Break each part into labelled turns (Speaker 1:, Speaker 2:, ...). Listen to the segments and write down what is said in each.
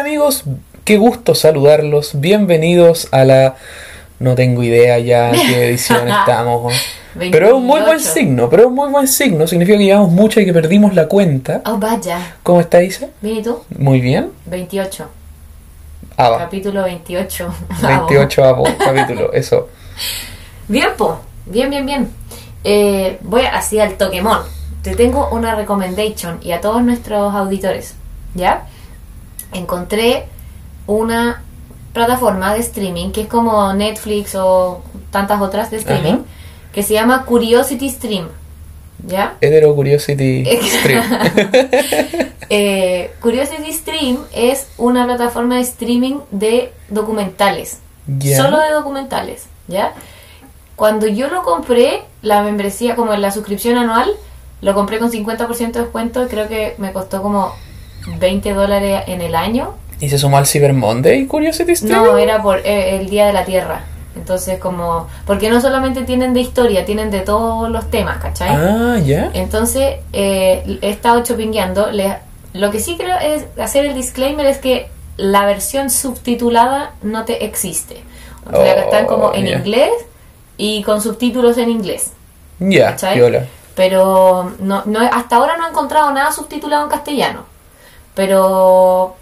Speaker 1: amigos, qué gusto saludarlos. Bienvenidos a la... No tengo idea ya en qué edición estamos. Pero es un muy buen
Speaker 2: 28.
Speaker 1: signo, pero es un muy buen signo. Significa que llevamos mucho y que perdimos la cuenta.
Speaker 2: Oh, vaya.
Speaker 1: ¿Cómo está, Isa?
Speaker 2: Bien, ¿y tú?
Speaker 1: Muy bien.
Speaker 2: 28.
Speaker 1: Ah.
Speaker 2: Capítulo 28.
Speaker 1: 28 avo, capítulo, eso.
Speaker 2: Bien, po. Bien, bien, bien. Eh, voy así al Toquemón. Te tengo una recommendation y a todos nuestros auditores. ¿Ya? Encontré una plataforma de streaming que es como Netflix o tantas otras de streaming
Speaker 1: Ajá.
Speaker 2: que se llama Curiosity Stream. ¿Ya?
Speaker 1: Hetero Curiosity Stream.
Speaker 2: Eh, Curiosity Stream es una plataforma de streaming de documentales. Solo de documentales, ¿ya? Cuando yo lo compré, la membresía, como la suscripción anual, lo compré con 50% de descuento y creo que me costó como 20 dólares en el año.
Speaker 1: ¿Y se sumó al Cyber Monday Curiosity Stream?
Speaker 2: No, era por eh, el Día de la Tierra. Entonces, como... Porque no solamente tienen de historia, tienen de todos los temas, ¿cachai?
Speaker 1: Ah, ya.
Speaker 2: Entonces, eh, he estado chopingueando. Le- Lo que sí creo es hacer el disclaimer es que la versión subtitulada no te existe. O sea, que están como
Speaker 1: Oh,
Speaker 2: en inglés y con subtítulos en inglés.
Speaker 1: Ya, piola.
Speaker 2: Pero no, no, hasta ahora no he encontrado nada subtitulado en castellano. Pero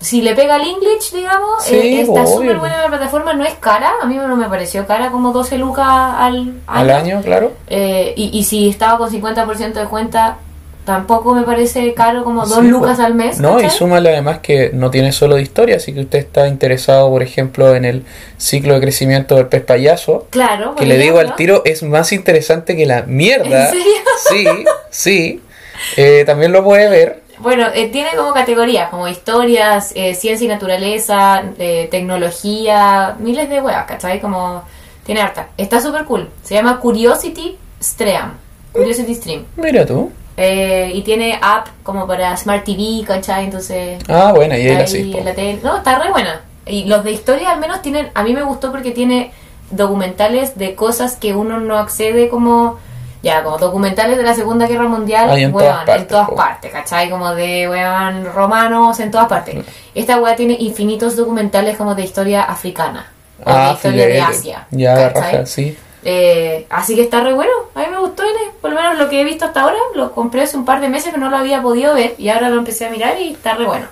Speaker 2: si le pega el English, digamos,
Speaker 1: Sí,
Speaker 2: eh, está súper buena la plataforma. No es cara, a mí no me pareció cara, como 12 lucas al
Speaker 1: Al año, claro.
Speaker 2: eh, y, y si estaba con 50% de cuenta, tampoco me parece caro como 2
Speaker 1: Sí,
Speaker 2: lucas
Speaker 1: pues.
Speaker 2: al mes.
Speaker 1: No, y súmale además que no tiene solo de historia, así que usted está interesado, por ejemplo, en el ciclo de crecimiento del pez payaso,
Speaker 2: Claro,
Speaker 1: que le digo al tiro es más interesante que la mierda.
Speaker 2: ¿En serio?
Speaker 1: Sí, sí. Eh, también lo puede ver.
Speaker 2: Bueno, eh, tiene como categorías, como historias, eh, ciencia y naturaleza, eh, tecnología, miles de weas, ¿cachai? Como tiene harta. Está súper cool. Se llama Curiosity Stream. Curiosity Stream.
Speaker 1: Mira tú.
Speaker 2: Eh, y tiene app como para Smart TV, ¿cachai? Entonces
Speaker 1: Ah, bueno, y ahí la sí,
Speaker 2: en la tele. No, está re buena. Y los de historia al menos tienen, a mí me gustó porque tiene documentales de cosas que uno no accede como, ya, como documentales de la Segunda Guerra Mundial,
Speaker 1: Ah, y en
Speaker 2: weón,
Speaker 1: todas partes,
Speaker 2: en todas
Speaker 1: po.
Speaker 2: partes, ¿cachai? Como de, weón, romanos en todas partes.
Speaker 1: Mm.
Speaker 2: Esta weá tiene infinitos documentales como de historia africana. O de
Speaker 1: Ah,
Speaker 2: historia de. Asia.
Speaker 1: Ya, raja, sí.
Speaker 2: Eh, así que está re bueno. A mí me gustó, por lo menos lo que he visto hasta ahora. Lo compré hace un par de meses que no lo había podido ver y ahora lo empecé a mirar y está re bueno.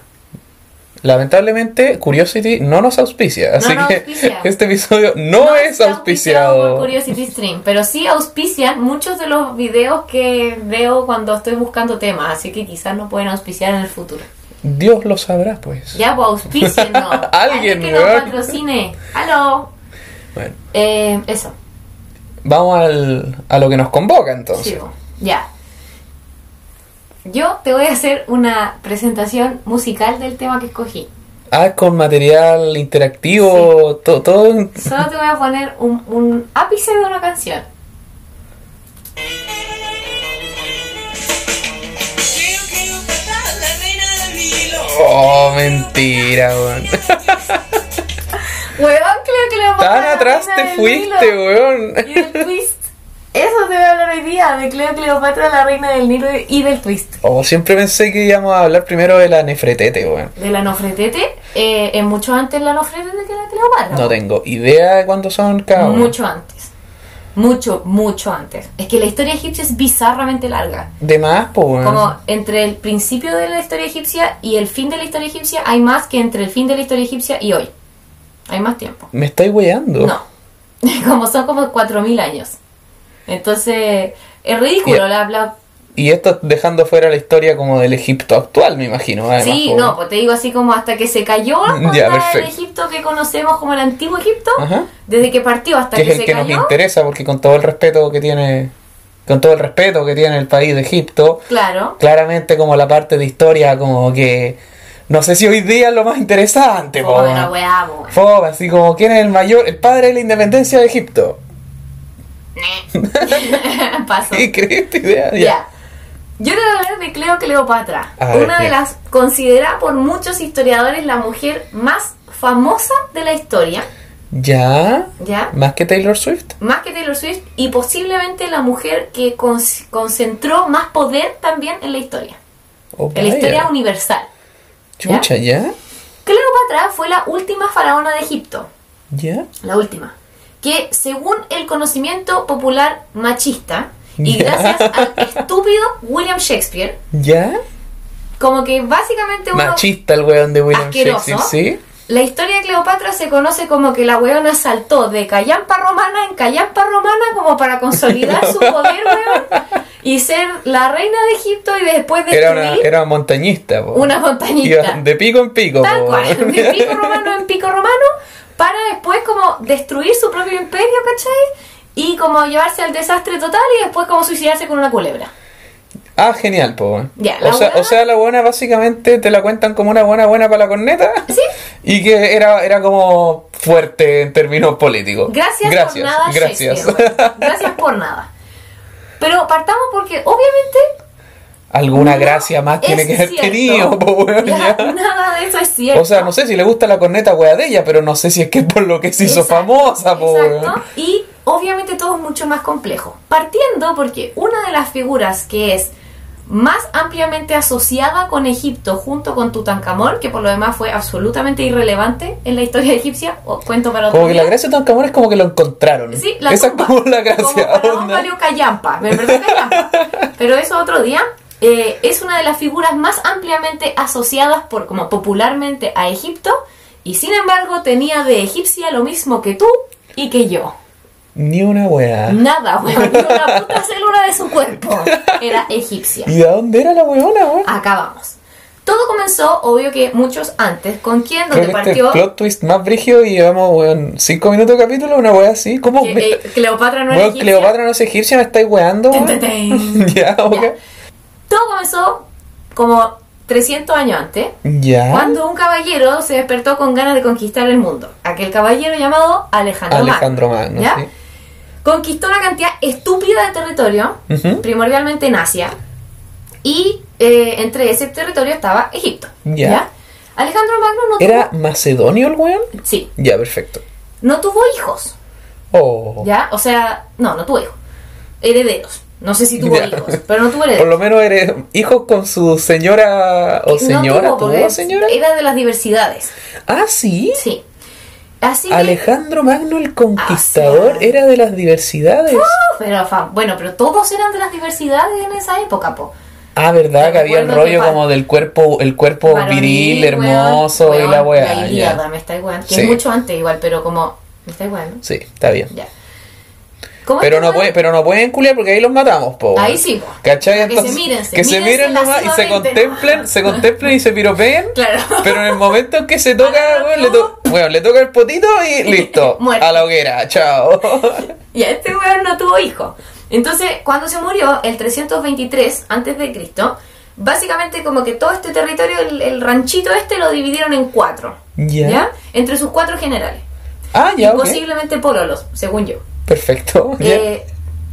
Speaker 1: Lamentablemente, Curiosity no nos auspicia, así
Speaker 2: nos
Speaker 1: que
Speaker 2: auspicia.
Speaker 1: este episodio no, es auspiciado.
Speaker 2: por Curiosity Stream, pero sí auspician muchos de los videos que veo cuando estoy buscando temas, así que quizás nos pueden auspiciar en el futuro.
Speaker 1: Dios lo sabrá, pues.
Speaker 2: Ya, pues auspíciennos.
Speaker 1: Alguien,
Speaker 2: que nos patrocine. ¡Aló!
Speaker 1: Bueno,
Speaker 2: Eh, eso.
Speaker 1: vamos al, a lo que nos convoca entonces.
Speaker 2: Sí, po. ya. Yo te voy a hacer una presentación musical del tema que escogí.
Speaker 1: Ah, con material interactivo, to- todo. en-
Speaker 2: Solo te voy a poner un, un ápice de una canción.
Speaker 1: Oh, mentira, weón.
Speaker 2: Weón, creo que le
Speaker 1: Tan atrás te fuiste, weón.
Speaker 2: Y del twist. Eso te voy a hablar hoy día, de Cleo Cleopatra, la reina del Nilo y del twist.
Speaker 1: Oh, siempre pensé que íbamos a hablar primero de la Nefretete, weón.
Speaker 2: De la Nofretete, eh, es mucho antes la Nofretete que la Cleopatra.
Speaker 1: No tengo idea de cuándo son cada uno.
Speaker 2: Mucho antes. Mucho, mucho antes. Es que la historia egipcia es bizarramente larga.
Speaker 1: De más, pues.
Speaker 2: Como entre el principio de la historia egipcia y el fin de la historia egipcia hay más que entre el fin de la historia egipcia y hoy. Hay más tiempo.
Speaker 1: Me estáis weyando.
Speaker 2: No. Como son como 4.000 años. Entonces, es ridículo.
Speaker 1: Y-
Speaker 2: La, la-
Speaker 1: Y esto dejando fuera la historia como del Egipto actual, me imagino. Además,
Speaker 2: Sí, no, pues te digo así como hasta que se cayó
Speaker 1: Ya,
Speaker 2: el. Egipto que conocemos como el antiguo Egipto,
Speaker 1: Ajá.
Speaker 2: desde que partió hasta
Speaker 1: Que
Speaker 2: que,
Speaker 1: es el
Speaker 2: se
Speaker 1: que nos
Speaker 2: cayó.
Speaker 1: interesa, porque con todo el respeto que tiene. Con todo el respeto que tiene el país de Egipto,
Speaker 2: Claro.
Speaker 1: claramente como la parte de historia como que no sé si hoy día es lo más interesante. Fome, así como quién es el mayor el padre de la independencia de Egipto
Speaker 2: Pasó.
Speaker 1: increíble esta idea ya.
Speaker 2: Ya. Yo te voy a hablar de Cleo Cleopatra, una de
Speaker 1: ¿qué?
Speaker 2: las considerada por muchos historiadores la mujer más famosa de la historia,
Speaker 1: ya
Speaker 2: ¿ya?
Speaker 1: más que Taylor Swift
Speaker 2: Más que Taylor Swift y posiblemente la mujer que con- concentró más poder también en la historia,
Speaker 1: Oh,
Speaker 2: en la historia universal.
Speaker 1: chucha ya
Speaker 2: Cleopatra fue la última faraona de Egipto.
Speaker 1: ¿Ya?
Speaker 2: La última. Que según el conocimiento popular machista, y gracias al estúpido William Shakespeare,
Speaker 1: ¿Ya?
Speaker 2: como que básicamente uno...
Speaker 1: Machista el weón de William
Speaker 2: Asqueroso.
Speaker 1: Shakespeare, ¿sí?
Speaker 2: La historia de Cleopatra se conoce como que la weona saltó de callampa romana en callampa romana como para consolidar su poder, weón, y ser la reina de Egipto y después
Speaker 1: Era
Speaker 2: destruir
Speaker 1: una, era montañista, po.
Speaker 2: una montañita.
Speaker 1: Iba de pico en pico,
Speaker 2: Tal cual, de pico romano en pico romano, para después como destruir su propio imperio, ¿cachai? Y como llevarse al desastre total y después como suicidarse con una culebra.
Speaker 1: Ah, genial, po.
Speaker 2: Ya,
Speaker 1: o, sea,
Speaker 2: buena-
Speaker 1: o sea, la buena básicamente te la cuentan como una buena buena para la corneta.
Speaker 2: Sí.
Speaker 1: Y que era, era como fuerte en términos políticos.
Speaker 2: Gracias,
Speaker 1: gracias
Speaker 2: por nada,
Speaker 1: Gracias.
Speaker 2: Gracias por nada. Pero partamos porque obviamente
Speaker 1: Alguna
Speaker 2: no
Speaker 1: gracia más tiene que haber
Speaker 2: cierto.
Speaker 1: tenido, po, weón,
Speaker 2: Ya,
Speaker 1: ya.
Speaker 2: Nada de eso es cierto.
Speaker 1: O sea, no sé si le gusta la corneta wea de ella, pero no sé si es que es por lo que se hizo
Speaker 2: Exacto,
Speaker 1: famosa, po,
Speaker 2: exacto.
Speaker 1: weón.
Speaker 2: Y obviamente todo es mucho más complejo. Partiendo porque una de las figuras que es más ampliamente asociada con Egipto junto con Tutankamón, que por lo demás fue absolutamente irrelevante en la historia egipcia, o cuento para otro
Speaker 1: Como que la gracia de Tutankamón es como que lo encontraron.
Speaker 2: Sí, la
Speaker 1: Esa es como la gracia.
Speaker 2: Como faraón
Speaker 1: onda.
Speaker 2: valió callampa, verdad callampa. Pero eso otro día. Eh, es una de las figuras más ampliamente asociadas por como popularmente a Egipto y sin embargo tenía de egipcia lo mismo que tú y que yo.
Speaker 1: Ni una wea.
Speaker 2: Nada, weón, ni una puta célula de su cuerpo era egipcia.
Speaker 1: ¿Y de dónde era la weona, weón?
Speaker 2: Acá vamos. Todo comenzó, obvio que muchos antes, con quién, donde
Speaker 1: este
Speaker 2: partió
Speaker 1: plot twist más brígido y llevamos, weón, cinco minutos de capítulo, una wea así. ¿Cómo?
Speaker 2: que,
Speaker 1: me-
Speaker 2: eh, Cleopatra no
Speaker 1: weón,
Speaker 2: egipcia.
Speaker 1: Cleopatra no es egipcia, me estáis weando, weón. ya, ok.
Speaker 2: Ya. Todo comenzó como 300 años antes,
Speaker 1: Ya.
Speaker 2: cuando un caballero se despertó con ganas de conquistar el mundo. Aquel caballero llamado Alejandro,
Speaker 1: Alejandro
Speaker 2: Magno.
Speaker 1: Magno,
Speaker 2: ¿ya?
Speaker 1: sí.
Speaker 2: Conquistó una cantidad estúpida de territorio, primordialmente en Asia, y eh, entre ese territorio estaba Egipto.
Speaker 1: Ya.
Speaker 2: Alejandro Magno no
Speaker 1: ¿Era
Speaker 2: tuvo...
Speaker 1: macedonio el weón?
Speaker 2: Sí,
Speaker 1: Ya, perfecto.
Speaker 2: no tuvo hijos,
Speaker 1: Oh.
Speaker 2: ¿ya? O sea, no, no tuvo hijos. Herederos. No sé si tuvo hijos, pero no tuvo
Speaker 1: Por
Speaker 2: herederos.
Speaker 1: lo menos eres hijo con su señora o señora,
Speaker 2: no tuvo,
Speaker 1: ¿tuvo
Speaker 2: porque
Speaker 1: señora?
Speaker 2: Era de las diversidades.
Speaker 1: Ah, sí.
Speaker 2: Sí. Así que-
Speaker 1: Alejandro Magno el Conquistador
Speaker 2: Ah, sí.
Speaker 1: era de las diversidades.
Speaker 2: Pero, fa- bueno, pero todos eran de las diversidades en esa época, po.
Speaker 1: Ah, verdad que había el rollo como del cuerpo, el cuerpo viril,
Speaker 2: weón,
Speaker 1: hermoso y la weá.
Speaker 2: La
Speaker 1: ya.
Speaker 2: Ilíada, me estáis weando. Que
Speaker 1: Sí.
Speaker 2: es mucho antes igual, pero como. Me estáis weando.
Speaker 1: Sí, está bien.
Speaker 2: Ya. ¿Cómo
Speaker 1: Pero no, puede, pero no pueden culiar porque ahí los matamos, po.
Speaker 2: Ahí sí, po.
Speaker 1: ¿Cachai?
Speaker 2: Que se miren, se
Speaker 1: que se miren nomás y se contemplen, se contemplen y se piropeen.
Speaker 2: Claro.
Speaker 1: Pero en el momento en que se toca,
Speaker 2: Agarra
Speaker 1: weón, le, to- le toca el potito y listo. A la hoguera, chao.
Speaker 2: Y a este weón no tuvo hijo. Entonces, cuando se murió, el 323 antes de Cristo, básicamente como que todo este territorio, el, el ranchito este, lo dividieron en cuatro.
Speaker 1: Ya.
Speaker 2: Entre sus cuatro generales.
Speaker 1: Ah,
Speaker 2: y
Speaker 1: ya, ok.
Speaker 2: posiblemente pololos, según yo.
Speaker 1: Perfecto.
Speaker 2: Eh,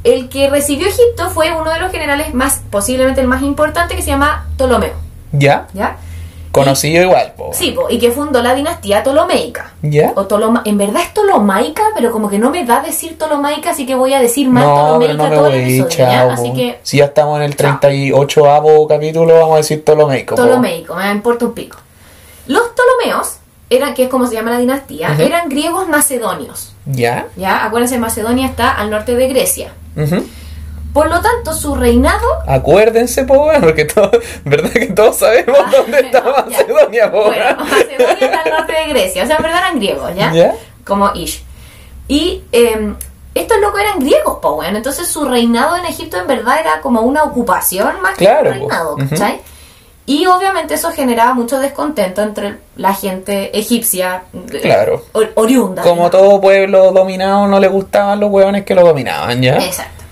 Speaker 2: el que recibió Egipto fue uno de los generales más, posiblemente el más importante, que se llama Ptolomeo.
Speaker 1: ya.
Speaker 2: ¿Ya?
Speaker 1: Conocido igual, po.
Speaker 2: Sí, po, y que fundó la dinastía Ptolomeica.
Speaker 1: ¿Ya?
Speaker 2: O Ptoloma- en verdad es Ptolomaica, pero como que no me da decir Ptolomaica, así que voy a decir más
Speaker 1: No, pero
Speaker 2: Ptolomeica
Speaker 1: no me
Speaker 2: todo el
Speaker 1: voy,
Speaker 2: episodio, ¿ya?
Speaker 1: chao.
Speaker 2: Así que
Speaker 1: Si ya estamos en el
Speaker 2: Chao.
Speaker 1: 38avo capítulo, vamos a decir Ptolomeico. po.
Speaker 2: Ptolomeico, me importa un pico. Los Ptolomeos, eran, que es como se llama la dinastía, eran griegos macedonios.
Speaker 1: ¿Ya?
Speaker 2: ¿Ya? Acuérdense, Macedonia está al norte de Grecia. Por lo tanto, su reinado
Speaker 1: Acuérdense, po, porque todo, verdad que todos sabemos
Speaker 2: Ah,
Speaker 1: dónde está
Speaker 2: no.
Speaker 1: Macedonia, po.
Speaker 2: Bueno. Macedonia está al norte de Grecia, o sea, en verdad eran griegos, ¿ya?
Speaker 1: ¿Ya?
Speaker 2: Como Ish. Y eh, estos locos eran griegos, po. Entonces su reinado en Egipto en verdad era como una ocupación más
Speaker 1: Claro,
Speaker 2: que un reinado. ¿cachai? Y obviamente eso generaba mucho descontento entre la gente egipcia
Speaker 1: Claro.
Speaker 2: or- oriunda.
Speaker 1: Como todo pueblo dominado, no le gustaban los hueones que lo dominaban, ¿ya?
Speaker 2: Exacto.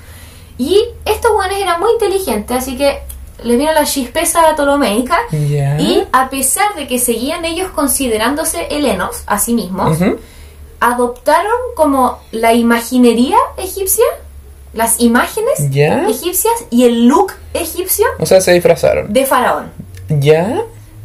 Speaker 2: Y estos weones eran muy inteligentes, así que les vino la chispeza ptolomeica.
Speaker 1: Ya.
Speaker 2: Y a pesar de que seguían ellos considerándose helenos a sí mismos, adoptaron como la imaginería egipcia, las imágenes egipcias y el look egipcio
Speaker 1: O sea, se disfrazaron.
Speaker 2: de faraón.
Speaker 1: ¿Ya?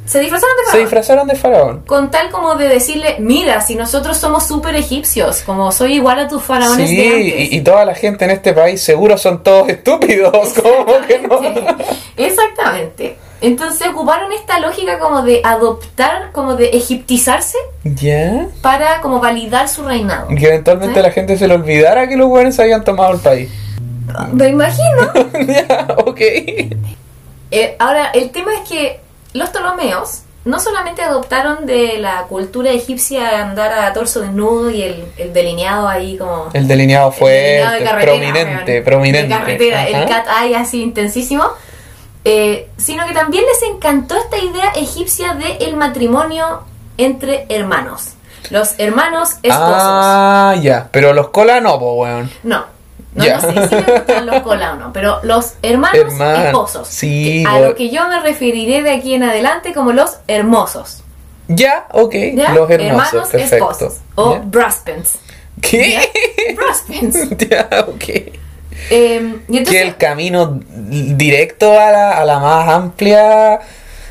Speaker 2: Se disfrazaron de
Speaker 1: Se
Speaker 2: faraón.
Speaker 1: disfrazaron de faraón.
Speaker 2: con tal como de decirle, mira, si nosotros somos súper egipcios, como soy igual a tus faraones
Speaker 1: Sí,
Speaker 2: de antes.
Speaker 1: y, y toda la gente en este país seguro son todos estúpidos. ¿Cómo que no?
Speaker 2: Exactamente. Entonces ocuparon esta lógica como de adoptar, como de egiptizarse
Speaker 1: ¿Ya?
Speaker 2: para como validar su reinado.
Speaker 1: Y que eventualmente
Speaker 2: ¿Sí?
Speaker 1: la gente se le olvidara que los hueones habían tomado el país.
Speaker 2: Me imagino.
Speaker 1: ya, ok.
Speaker 2: Eh, ahora, el tema es que los Ptolomeos no solamente adoptaron de la cultura egipcia andar a torso desnudo y el, el delineado ahí como...
Speaker 1: El delineado
Speaker 2: el delineado
Speaker 1: fuerte,
Speaker 2: de carretera,
Speaker 1: prominente, prominente.
Speaker 2: De carretera, el cat eye así intensísimo. eh, sino que también les encantó esta idea egipcia de el matrimonio entre hermanos. Los hermanos esposos.
Speaker 1: Ah, ya. Pero los cola no, po, weón.
Speaker 2: No. No, no sé si me gustan los cola o no, pero los hermanos
Speaker 1: Hermanos,
Speaker 2: esposos.
Speaker 1: sí,
Speaker 2: a lo que yo me referiré de aquí en adelante como los hermosos.
Speaker 1: Ya, ok.
Speaker 2: ¿ya?
Speaker 1: Los hermosos, perfecto.
Speaker 2: esposos. O braspens.
Speaker 1: ¿Qué?
Speaker 2: Braspens.
Speaker 1: ya, ok.
Speaker 2: Eh, y entonces,
Speaker 1: que el camino directo a la, a la más amplia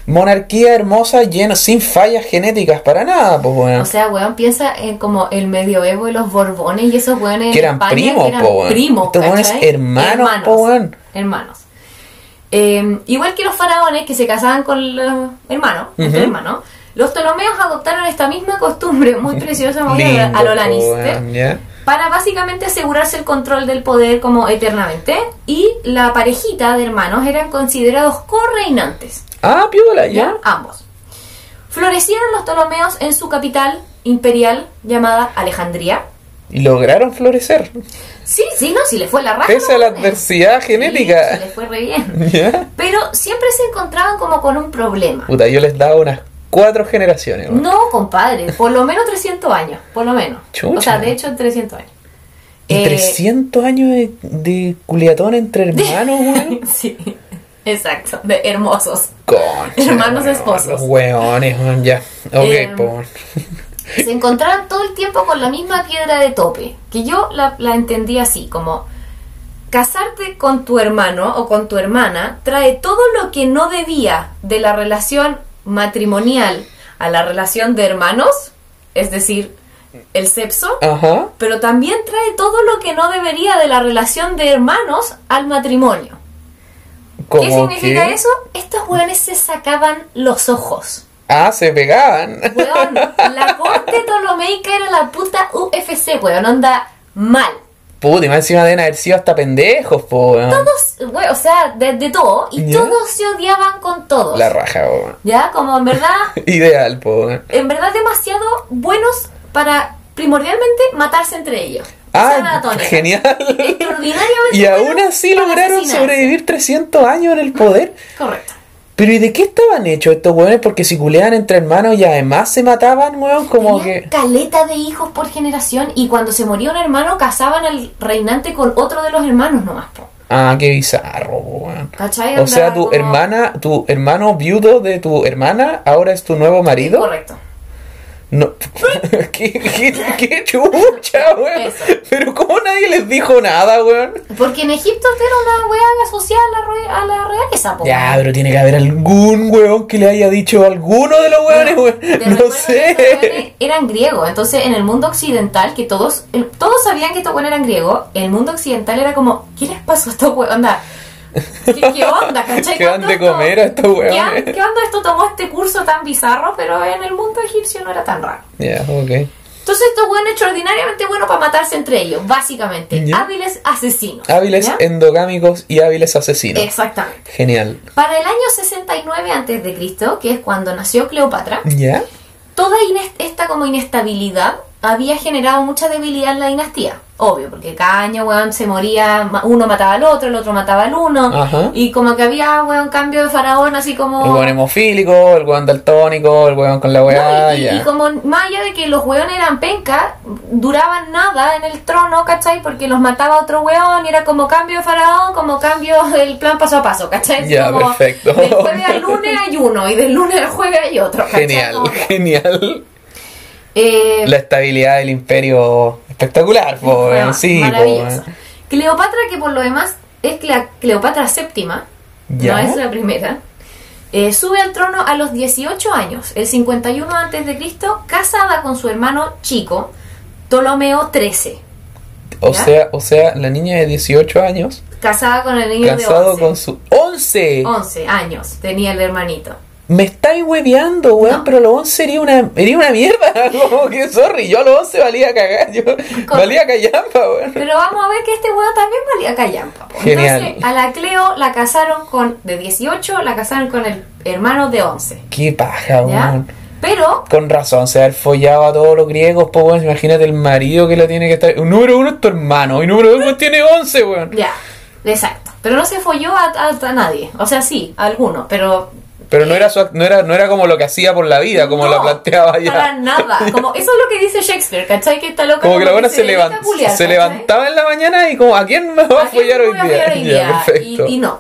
Speaker 1: monarquía hermosa llena sin fallas genéticas para nada, pues bueno.
Speaker 2: o sea, weón, piensa en como el medioevo y los borbones y esos weones
Speaker 1: Que eran
Speaker 2: España
Speaker 1: primos,
Speaker 2: que eran
Speaker 1: po, weón.
Speaker 2: primos,
Speaker 1: Estos weones
Speaker 2: ¿cachai?
Speaker 1: hermanos, po, weón.
Speaker 2: Hermanos. Eh, igual que los faraones que se casaban con los hermanos, entre hermanos, los ptolomeos adoptaron esta misma costumbre muy preciosa a,
Speaker 1: Lindo,
Speaker 2: a lo Lannister
Speaker 1: weón,
Speaker 2: para básicamente asegurarse el control del poder como eternamente y la parejita de hermanos eran considerados correinantes.
Speaker 1: Ah, piola,
Speaker 2: ¿ya?
Speaker 1: ya.
Speaker 2: Ambos. Florecieron los Ptolomeos en su capital imperial llamada Alejandría.
Speaker 1: Y lograron florecer.
Speaker 2: Sí, sí, no, si le fue la raja.
Speaker 1: Pese a
Speaker 2: ¿no?
Speaker 1: la adversidad
Speaker 2: Sí,
Speaker 1: genética.
Speaker 2: se le fue re bien.
Speaker 1: ¿Ya?
Speaker 2: Pero siempre se encontraban como con un problema.
Speaker 1: Puta, yo les daba unas cuatro generaciones. weón.
Speaker 2: No, compadre, por lo menos 300 años, por lo menos.
Speaker 1: Chucha.
Speaker 2: O sea, de hecho, 300 años.
Speaker 1: Y
Speaker 2: Eh,
Speaker 1: 300 años de, de culiatón entre hermanos, weón.
Speaker 2: Sí, exacto, de hermosos.
Speaker 1: Concha,
Speaker 2: Hermanos
Speaker 1: weón,
Speaker 2: esposos.
Speaker 1: Los weones, weón, ya. Ok,
Speaker 2: Eh,
Speaker 1: po, weón.
Speaker 2: se encontraban todo el tiempo con la misma piedra de tope, que yo la, la entendí así, como casarte con tu hermano o con tu hermana trae todo lo que no debía de la relación matrimonial a la relación de hermanos, es decir, el sexo,
Speaker 1: Ajá.
Speaker 2: pero también trae todo lo que no debería de la relación de hermanos al matrimonio. ¿Qué significa
Speaker 1: que-
Speaker 2: eso? Estos hueones se sacaban los ojos.
Speaker 1: Ah, se pegaban.
Speaker 2: Weón, la corte ptolomeica era la puta UFC, weón, onda mal.
Speaker 1: Puta, y más encima deben haber sido hasta pendejos, po, weón.
Speaker 2: Todos, weón, o sea, de, de todo, y
Speaker 1: ¿Ya?
Speaker 2: todos se odiaban con todos.
Speaker 1: La raja, weón.
Speaker 2: Ya, como en verdad,
Speaker 1: Ideal, po, weón.
Speaker 2: en verdad demasiado buenos para primordialmente matarse entre ellos.
Speaker 1: Ah, genial.
Speaker 2: Extraordinariamente
Speaker 1: Y aún así lograron
Speaker 2: asesinarse.
Speaker 1: sobrevivir 300 años en el poder.
Speaker 2: Correcto.
Speaker 1: Pero ¿y de qué estaban hechos estos weones? Porque si culeaban entre hermanos y además se mataban, weón, como
Speaker 2: Tenían
Speaker 1: que...
Speaker 2: caleta de hijos por generación y cuando se moría un hermano casaban al reinante con otro de los hermanos nomás, po.
Speaker 1: Ah, qué bizarro, weón. O sea, tu
Speaker 2: como-
Speaker 1: hermana, tu hermano viudo de tu hermana ahora es tu nuevo marido.
Speaker 2: Correcto.
Speaker 1: No. ¿Qué, qué, qué chucha, weón?
Speaker 2: Eso.
Speaker 1: Pero ¿cómo nadie les dijo nada, weón?
Speaker 2: Porque en Egipto era una weá asociada a la, a la realeza, po.
Speaker 1: Ya, pero tiene que haber algún weón que le haya dicho a alguno de los weones, weón. No sé.
Speaker 2: eran griegos, entonces en el mundo occidental, que todos el- todos sabían que estos weones eran griegos, el mundo occidental era como, ¿qué les pasó a estos weones? Onda, ¿qué, qué onda? ¿Cachai?
Speaker 1: ¿Qué dan
Speaker 2: ¿Cuánto
Speaker 1: de comer a estos
Speaker 2: ¿Qué? ¿Qué onda esto tomó este curso tan bizarro? Pero en el mundo egipcio no era tan raro.
Speaker 1: Ya, ok.
Speaker 2: Entonces estos weones extraordinariamente buenos para matarse entre ellos, básicamente.
Speaker 1: Ya.
Speaker 2: Hábiles asesinos.
Speaker 1: Hábiles
Speaker 2: ¿ya?
Speaker 1: endogámicos y hábiles asesinos.
Speaker 2: Exactamente.
Speaker 1: Genial.
Speaker 2: Para el año 69 a.C., que es cuando nació Cleopatra,
Speaker 1: ¿Ya?
Speaker 2: toda esta como inestabilidad había generado mucha debilidad en la dinastía. Obvio, porque cada año, weón, se moría, uno mataba al otro, el otro mataba al uno,
Speaker 1: Ajá.
Speaker 2: y como que había, weón, cambio de faraón, así como...
Speaker 1: El weón hemofílico, el weón daltónico, el weón con la weá,
Speaker 2: y, y-
Speaker 1: ya.
Speaker 2: y como más allá de que los weones eran penca, duraban nada en el trono, ¿cachai? Porque los mataba otro weón y era como cambio de faraón, como cambio el plan paso a paso, ¿cachai?
Speaker 1: Ya,
Speaker 2: como
Speaker 1: perfecto.
Speaker 2: Del jueves al lunes hay uno y del lunes al jueves hay otro, ¿cachai?
Speaker 1: Genial,
Speaker 2: Como
Speaker 1: genial.
Speaker 2: Eh,
Speaker 1: La estabilidad del imperio espectacular, po,
Speaker 2: Bueno.
Speaker 1: Sí, po,
Speaker 2: maravilloso.
Speaker 1: weón.
Speaker 2: Cleopatra, que por lo demás es Clea- Cleopatra VII,
Speaker 1: Ya.
Speaker 2: no es la primera, eh, sube al trono a los 18 años, el 51 a.C., casada con su hermano chico, Ptolomeo XIII.
Speaker 1: O sea, o sea, la niña de 18 años,
Speaker 2: Casada con el niño
Speaker 1: casado
Speaker 2: de 11.
Speaker 1: con su 11.
Speaker 2: 11 años tenía el hermanito.
Speaker 1: Me estáis hueveando, weón,
Speaker 2: No.
Speaker 1: pero a los 11 sería una, sería una mierda. Como que, sorry, yo a los 11 valía cagar, yo valía callampa, weón.
Speaker 2: Pero vamos a ver que este weón también valía callampa. po.
Speaker 1: Genial.
Speaker 2: Entonces, a la Cleo la casaron con, de 18, la casaron con el hermano de 11.
Speaker 1: Qué paja, weón.
Speaker 2: Pero,
Speaker 1: Con razón, se haber follado a todos los griegos, pues, weón. Imagínate el marido que lo tiene que estar. Un número uno es tu hermano, y número dos tiene 11, weón.
Speaker 2: ya, exacto. Pero no se folló a, a- a nadie. O sea, sí, a alguno, pero.
Speaker 1: Pero no era, su, no, era, no era como lo que hacía por la vida, como
Speaker 2: no,
Speaker 1: lo planteaba
Speaker 2: Para
Speaker 1: ya.
Speaker 2: nada. Como, eso es lo que dice Shakespeare, ¿cachai? Que está loca.
Speaker 1: Como que la buena se,
Speaker 2: dedica a
Speaker 1: levan-
Speaker 2: culiar,
Speaker 1: se levantaba en la mañana y como, ¿a quién me va a
Speaker 2: ¿A quién
Speaker 1: follar hoy día? Ya, perfecto.
Speaker 2: Y, y no.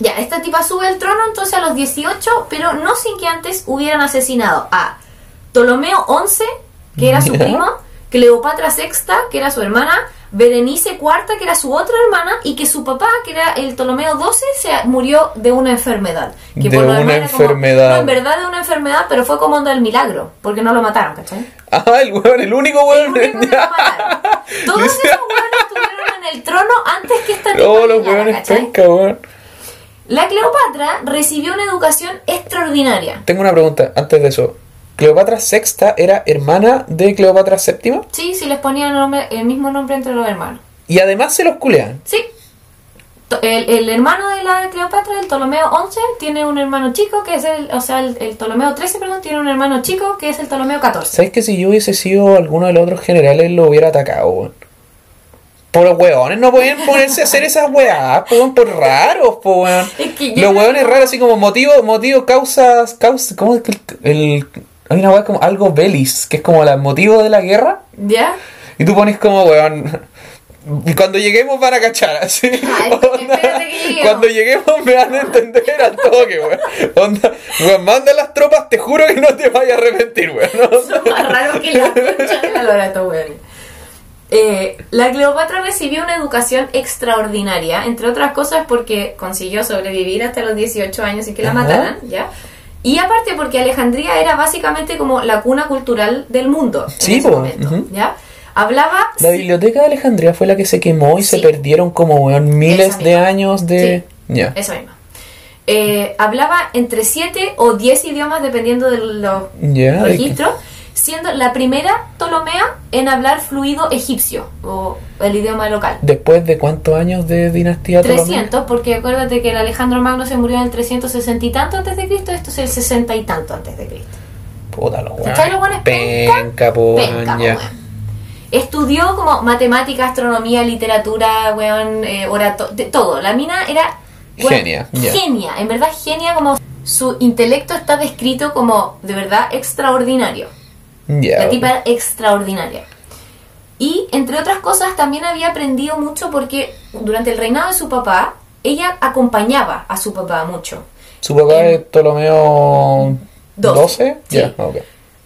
Speaker 2: Ya, esta tipa sube al trono entonces a los 18, pero no sin que antes hubieran asesinado a Ptolomeo XI, que era su primo, Cleopatra VI, que era su hermana, Berenice IV, que era su otra hermana, y que su papá, que era el Ptolomeo XII, se murió de una enfermedad. Que
Speaker 1: De
Speaker 2: por lo
Speaker 1: una
Speaker 2: como-
Speaker 1: enfermedad.
Speaker 2: no, en verdad de una enfermedad, pero fue como onda del milagro, porque no lo mataron, ¿cachai?
Speaker 1: Ah, el weón, el único
Speaker 2: El único que lo mataron. Todos esos hueones estuvieron en el trono antes que esta
Speaker 1: Todos los
Speaker 2: ¿cachai?
Speaker 1: penca, weón.
Speaker 2: La Cleopatra recibió una educación extraordinaria.
Speaker 1: Tengo una pregunta antes de eso. ¿Cleopatra VI era hermana de Cleopatra VII?
Speaker 2: Sí, si les ponían el, nombre- el mismo nombre entre los hermanos.
Speaker 1: Y además se los culean.
Speaker 2: Sí. El, el hermano de la Cleopatra, el Ptolomeo XI, tiene un hermano chico que es el, o sea, el, el Ptolomeo XIII, perdón, tiene un hermano chico que es el Ptolomeo XIV.
Speaker 1: ¿Sabes que si yo hubiese sido alguno de los otros generales lo hubiera atacado, weón? Por los weones no pueden ponerse a hacer esas weas, weón, por raros, po, weón.
Speaker 2: Es que yo
Speaker 1: Los weones
Speaker 2: que-
Speaker 1: raros, así como motivo, motivo, causas, causas, ¿cómo es que el, el- hay una wea como algo belis, que es como el motivo de la guerra?
Speaker 2: ¿Ya?
Speaker 1: Y tú pones como, weón, cuando lleguemos van a cachar, así.
Speaker 2: Ay,
Speaker 1: Onda,
Speaker 2: que lleguemos.
Speaker 1: cuando lleguemos me van a entender al toque, weón. Onda, weón, manda las tropas, te juro que no te vayas a arrepentir, weón.
Speaker 2: Son más raros que la concha de la lora estos hueones. Eh, la Cleopatra recibió una educación extraordinaria, entre otras cosas porque consiguió sobrevivir hasta los 18 años y que la
Speaker 1: Ajá.
Speaker 2: mataran, ¿ya? Y aparte porque Alejandría era básicamente como la cuna cultural del mundo en
Speaker 1: Sí,
Speaker 2: ese momento,
Speaker 1: ujú.
Speaker 2: ¿ya? Hablaba...
Speaker 1: La biblioteca de Alejandría fue la que se quemó y se perdieron como, weón, miles de años de...
Speaker 2: Sí. Mismo. Eh, hablaba entre 7 o 10 idiomas dependiendo de los registros, siendo la primera Ptolomea en hablar fluido egipcio o el idioma local.
Speaker 1: Después de cuántos años de dinastía Ptolomea?
Speaker 2: 300, porque acuérdate que el Alejandro Magno se murió en el 360 y tanto antes de Cristo, esto es el 60 y tanto antes de Cristo.
Speaker 1: Puta los
Speaker 2: ¿Cachai los
Speaker 1: weones.
Speaker 2: weones penca?
Speaker 1: Penca, po,
Speaker 2: po. Estudió como matemática, astronomía, literatura, weón, eh, orato- de todo. La mina era weón,
Speaker 1: Genia,
Speaker 2: genia, en verdad genia como su intelecto está descrito como de verdad extraordinario. La tipa era extraordinaria. Y entre otras cosas también había aprendido mucho porque durante el reinado de su papá, ella acompañaba a su papá mucho.
Speaker 1: ¿Su papá
Speaker 2: en-
Speaker 1: es Ptolomeo
Speaker 2: Doce.
Speaker 1: 12?
Speaker 2: Sí.
Speaker 1: Ya, ok.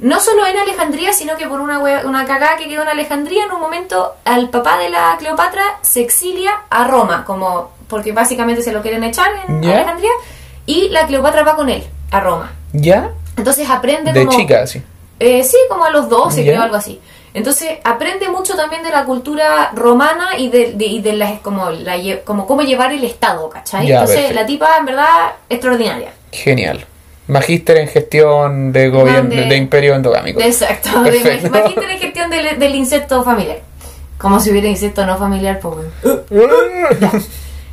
Speaker 2: No solo en Alejandría, sino que por una, una cagada que quedó en Alejandría, en un momento al papá de la Cleopatra se exilia a Roma, como porque básicamente se lo quieren echar en. Alejandría, y la Cleopatra va con él a Roma.
Speaker 1: ¿Ya?
Speaker 2: Entonces aprende
Speaker 1: De
Speaker 2: como...
Speaker 1: chica, sí.
Speaker 2: Eh, sí, como a los 12,
Speaker 1: Ya.
Speaker 2: creo, algo así. Entonces aprende mucho también de la cultura romana y de, de, y de las, como, la, como cómo llevar el Estado, ¿cachai?
Speaker 1: Ya,
Speaker 2: Entonces
Speaker 1: perfecto.
Speaker 2: la tipa en verdad extraordinaria.
Speaker 1: Genial. Magíster en gestión de gobierno
Speaker 2: de-
Speaker 1: de, imperio endogámico.
Speaker 2: Exacto, imagínate la gestión del, del insecto familiar. Como si hubiera insecto no familiar, pues.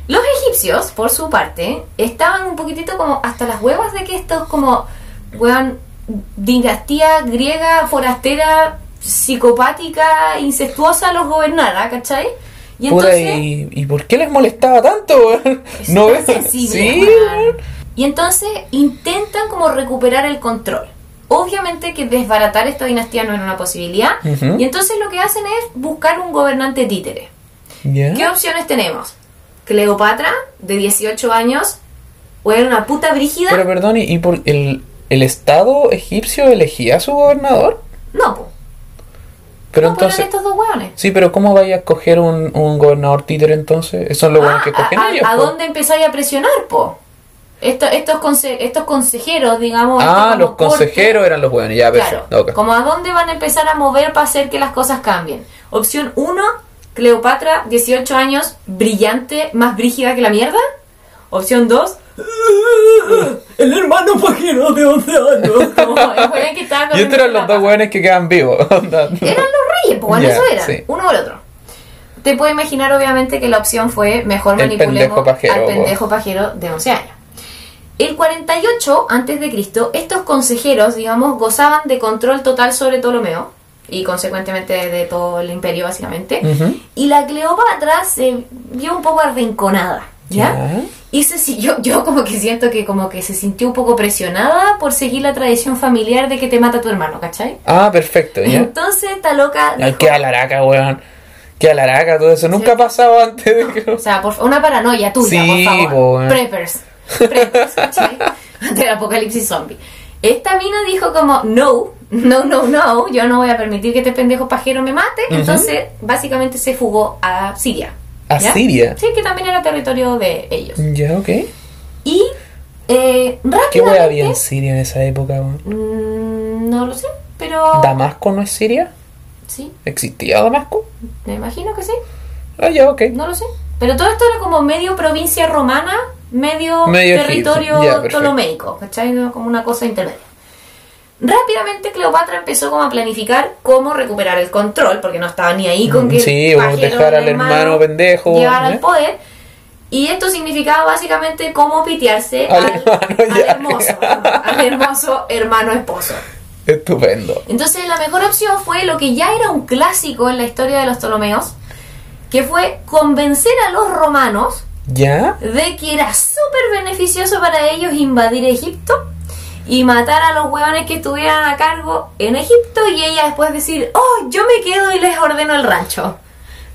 Speaker 2: Los egipcios, por su parte, estaban un poquitito como hasta las huevas de que estos como, weón, dinastía griega, forastera, psicopática, incestuosa los gobernara, ¿cachai? Y entonces...
Speaker 1: ¿y, ¿y por qué les molestaba tanto?
Speaker 2: Es
Speaker 1: ¿No
Speaker 2: sensible,
Speaker 1: Sí.
Speaker 2: Y entonces intentan como recuperar el control. Obviamente que desbaratar esta dinastía no era una posibilidad. Y entonces lo que hacen es buscar un gobernante títere. ¿Qué opciones tenemos? Cleopatra, de 18 años, o era una puta brígida.
Speaker 1: Pero perdón, ¿y, y por el, el Estado egipcio elegía a su gobernador?
Speaker 2: no, po.
Speaker 1: Pero
Speaker 2: no, pues
Speaker 1: entonces...
Speaker 2: estos dos hueones.
Speaker 1: Sí, pero ¿cómo vaya a escoger un, un gobernador títere entonces? Esos son los que
Speaker 2: Ah,
Speaker 1: escogen
Speaker 2: a,
Speaker 1: ellos.
Speaker 2: a
Speaker 1: po.
Speaker 2: dónde empezáis a presionar, po? Esto- estos, conse- estos consejeros, digamos.
Speaker 1: Ah, los
Speaker 2: corte,
Speaker 1: consejeros eran los buenos, ya,
Speaker 2: Claro,
Speaker 1: perfecto. ok.
Speaker 2: como a dónde van a empezar a mover para hacer que las cosas cambien. Opción 1, Cleopatra, 18 años, brillante, más brígida que la mierda. Opción 2. El hermano pajero de 11 años. Como el weón que estaba con
Speaker 1: Y estos eran los dos
Speaker 2: paja.
Speaker 1: weones que quedan vivos.
Speaker 2: Eran los reyes, pues eso eran.
Speaker 1: sí.
Speaker 2: Uno o el otro. Te puedes imaginar, obviamente, que la opción fue mejor
Speaker 1: El
Speaker 2: manipulemos
Speaker 1: pendejo pajero,
Speaker 2: al pendejo pajero de 11 años. El 48 antes de Cristo, estos consejeros, digamos, gozaban de control total sobre Ptolomeo y consecuentemente de todo el imperio, básicamente. Y la Cleopatra se vio un poco arrinconada, ¿ya? Y se, si- yo, yo como que siento que como que se sintió un poco presionada por seguir la tradición familiar de que te mata tu hermano, ¿cachai?
Speaker 1: Ah, perfecto, ya.
Speaker 2: Entonces esta loca
Speaker 1: Ay, qué alaraca, weón. Qué alaraca, todo eso. Nunca ha pasado antes de que.
Speaker 2: O sea, por, una paranoia tuya,
Speaker 1: Sí,
Speaker 2: por favor.
Speaker 1: po, weón.
Speaker 2: Preppers. Preppers, ¿cachai? Del apocalipsis zombie. Esta mina dijo como, no, no, no, no, yo no voy a permitir que este pendejo pajero me mate. Entonces, básicamente se fugó a Siria.
Speaker 1: ¿A
Speaker 2: ¿ya?
Speaker 1: Siria?
Speaker 2: Sí, que también era territorio de ellos.
Speaker 1: Ya, ok.
Speaker 2: Y eh,
Speaker 1: ¿Qué había en. Siria en esa época?
Speaker 2: Mm, no lo sé, pero...
Speaker 1: ¿Damasco no es Siria?
Speaker 2: Sí,
Speaker 1: ¿Existía Damasco?
Speaker 2: me imagino que sí.
Speaker 1: Ah, ya, ok.
Speaker 2: No lo sé. Pero todo esto era como medio provincia romana, medio,
Speaker 1: Medio
Speaker 2: territorio
Speaker 1: egipcio. Ya,
Speaker 2: ptolomeico, ¿cachai? Como una cosa intermedia. Rápidamente Cleopatra empezó como a planificar cómo recuperar el control, porque no estaba ni ahí con
Speaker 1: Mm,
Speaker 2: que
Speaker 1: sí, dejar al hermano pendejo,
Speaker 2: llegar
Speaker 1: ¿eh?
Speaker 2: al poder. Y esto significaba básicamente cómo pitearse
Speaker 1: Al
Speaker 2: al,
Speaker 1: hermano,
Speaker 2: al hermoso, al hermoso hermano esposo.
Speaker 1: Estupendo.
Speaker 2: Entonces la mejor opción fue lo que ya era un clásico en la historia de los Ptolomeos, que fue convencer a los romanos
Speaker 1: ¿Ya?
Speaker 2: de que era súper beneficioso para ellos invadir Egipto y matar a los huevones que estuvieran a cargo en Egipto y ella después decir, oh, yo me quedo y les ordeno el rancho.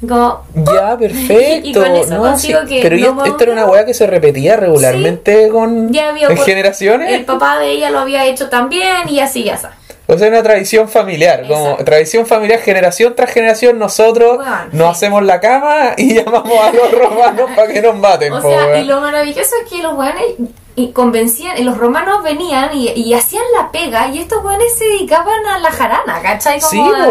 Speaker 2: Como,
Speaker 1: Ya, perfecto.
Speaker 2: Y con eso
Speaker 1: no,
Speaker 2: consigo
Speaker 1: sí.
Speaker 2: que
Speaker 1: Pero
Speaker 2: no
Speaker 1: esto era una weá que se repetía regularmente con
Speaker 2: ya había
Speaker 1: en generaciones.
Speaker 2: El papá de ella lo había hecho también y así ya está.
Speaker 1: O sea, una tradición familiar, como tradición familiar, generación tras generación, nosotros nos
Speaker 2: sí.
Speaker 1: hacemos la cama y llamamos a los romanos para que nos maten.
Speaker 2: O
Speaker 1: po,
Speaker 2: sea,
Speaker 1: weón.
Speaker 2: y lo maravilloso es que los weones y convencían, y los romanos venían y, y hacían la pega y estos weones se dedicaban a la jarana, ¿cachai? Como
Speaker 1: Sí,
Speaker 2: a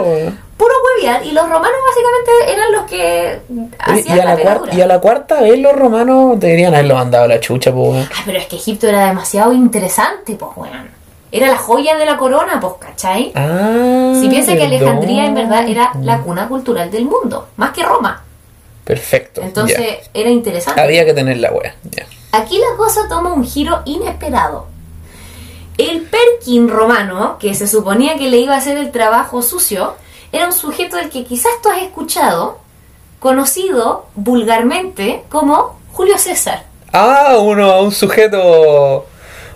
Speaker 2: puro hueviar y los romanos básicamente eran los que hacían
Speaker 1: y, a
Speaker 2: la
Speaker 1: la cuarta, y a la cuarta vez los romanos deberían haberlo mandado a la chucha, po, weón.
Speaker 2: Ah, pero es que Egipto era demasiado interesante, pues weón. Era la joya de la corona, pues, ¿cachai?
Speaker 1: Ah,
Speaker 2: si piensa que. Alejandría en verdad era la cuna cultural del mundo, más que Roma.
Speaker 1: Perfecto.
Speaker 2: Entonces era interesante.
Speaker 1: Había que tener la wea. Ya.
Speaker 2: Aquí la cosa toma un giro inesperado. El Perkin romano, que se suponía que le iba a hacer el trabajo sucio, era un sujeto del que quizás tú has escuchado, conocido vulgarmente como Julio César.
Speaker 1: Ah, uno, un sujeto.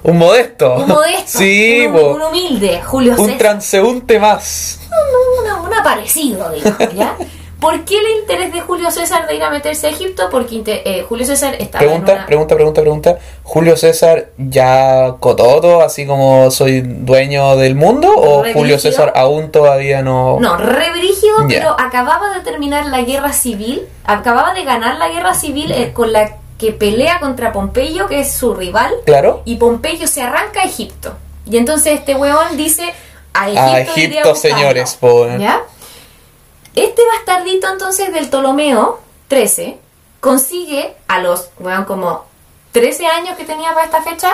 Speaker 1: Un modesto.
Speaker 2: Un modesto,
Speaker 1: Sí,
Speaker 2: un, un humilde Julio
Speaker 1: un
Speaker 2: César.
Speaker 1: transeúnte más.
Speaker 2: Un, un aparecido, digamos, ¿ya? ¿Por qué el interés de Julio César de ir a meterse a Egipto? Porque eh, Julio César estaba
Speaker 1: Pregunta,
Speaker 2: en una...
Speaker 1: pregunta, pregunta, pregunta. ¿Julio César ya cototo, así como soy dueño del mundo? ¿O
Speaker 2: Re
Speaker 1: Julio
Speaker 2: brígido.
Speaker 1: César aún todavía no.?
Speaker 2: No, re brígido,
Speaker 1: Ya.
Speaker 2: pero acababa de terminar la guerra civil, acababa de ganar la guerra civil eh, con la que pelea contra Pompeyo, que es su rival,
Speaker 1: Claro.
Speaker 2: y Pompeyo se arranca a Egipto. Y entonces este huevón dice, a Egipto,
Speaker 1: A Egipto,
Speaker 2: buscarlo".
Speaker 1: señores.
Speaker 2: ¿Ya? Este bastardito entonces del Ptolomeo 13 consigue a los, weón, como 13 años que tenía para esta fecha,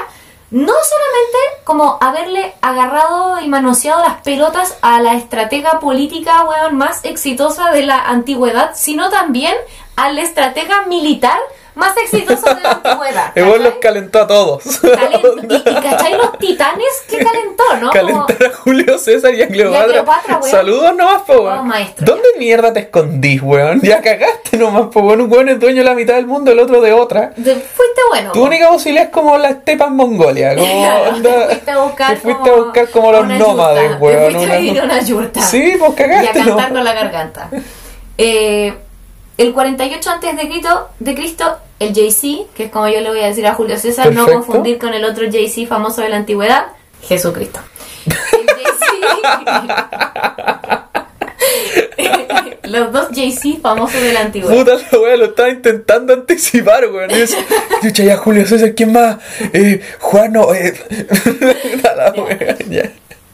Speaker 2: no solamente como haberle agarrado y manoseado las pelotas a la estratega política, weón, más exitosa de la antigüedad, sino también al estratega militar más exitoso de la antigüedad.
Speaker 1: Weón los calentó a todos.
Speaker 2: Y, y cachai los titanes que calentó, ¿no? Como-
Speaker 1: Calentar a Julio César y a Cleopatra. Saludos nomás, po,
Speaker 2: Oh,
Speaker 1: weón.
Speaker 2: maestro,
Speaker 1: ¿Dónde mierda te escondís, weón? Ya cagaste nomás, po, weón. Un weón es dueño de la mitad del mundo, el otro de otra.
Speaker 2: de- fuiste bueno.
Speaker 1: Tu
Speaker 2: po.
Speaker 1: única posibilidad es como la estepa en Mongolia. Como
Speaker 2: Claro,
Speaker 1: onda-
Speaker 2: te fuiste a buscar
Speaker 1: te fuiste
Speaker 2: como
Speaker 1: a buscar como los
Speaker 2: una
Speaker 1: nómades,
Speaker 2: yurta.
Speaker 1: weón.
Speaker 2: Te fuiste a
Speaker 1: una-
Speaker 2: ir a una yurta.
Speaker 1: Sí, pues
Speaker 2: Y a
Speaker 1: cagaste.
Speaker 2: cantar la garganta. Eh, el 48 antes de Cristo, de Cristo, el Jay-Z, que es como yo le voy a decir a Julio César, no confundir con el otro Jay-Z famoso de la antigüedad, Jesucristo. El Los dos Jay-Z famosos de la antigüedad.
Speaker 1: Puta la wea, lo estaba intentando anticipar, weón. Y eso, Chucha, ya Julio César, ¿quién más? Eh, Juan, no, eh. La wea, ya.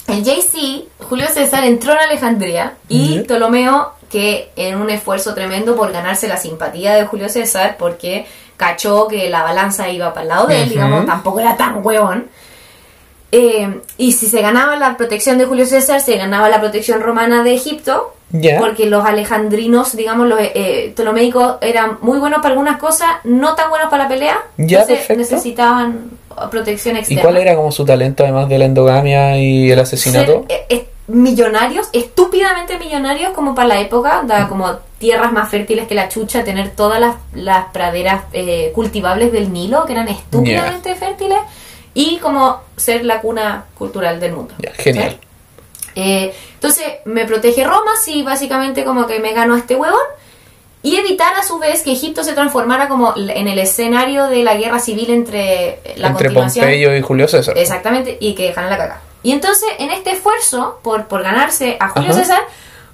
Speaker 2: El JC, Julio César, entró en Alejandría y. Ptolomeo, que en un esfuerzo tremendo por ganarse la simpatía de Julio César, porque cachó que la balanza iba para el lado de él, digamos, tampoco era tan huevón. Eh, y si se ganaba la protección de Julio César, se ganaba la protección romana de Egipto, Porque los alejandrinos, digamos, los eh, ptolomeicos eran muy buenos para algunas cosas, no tan buenos para la pelea,
Speaker 1: Ya,
Speaker 2: entonces
Speaker 1: perfecto.
Speaker 2: necesitaban protección
Speaker 1: ¿Y
Speaker 2: externa.
Speaker 1: cuál era como su talento además de la endogamia y el asesinato?
Speaker 2: Ser, eh, eh, millonarios, estúpidamente millonarios como para la época, da como tierras más fértiles que la chucha, tener todas las, las praderas eh, cultivables del Nilo, que eran estúpidamente fértiles, y como ser la cuna cultural del mundo.
Speaker 1: Genial.
Speaker 2: ¿Sí? Eh, entonces me protege Roma, sí, básicamente como que me gano a este huevón. Y evitar a su vez que Egipto se transformara como en el escenario de la guerra civil entre eh, la
Speaker 1: Entre Pompeyo y Julio César.
Speaker 2: Exactamente, y que dejaran la caga. Y entonces, en este esfuerzo por, por ganarse a Julio
Speaker 1: Ajá.
Speaker 2: César,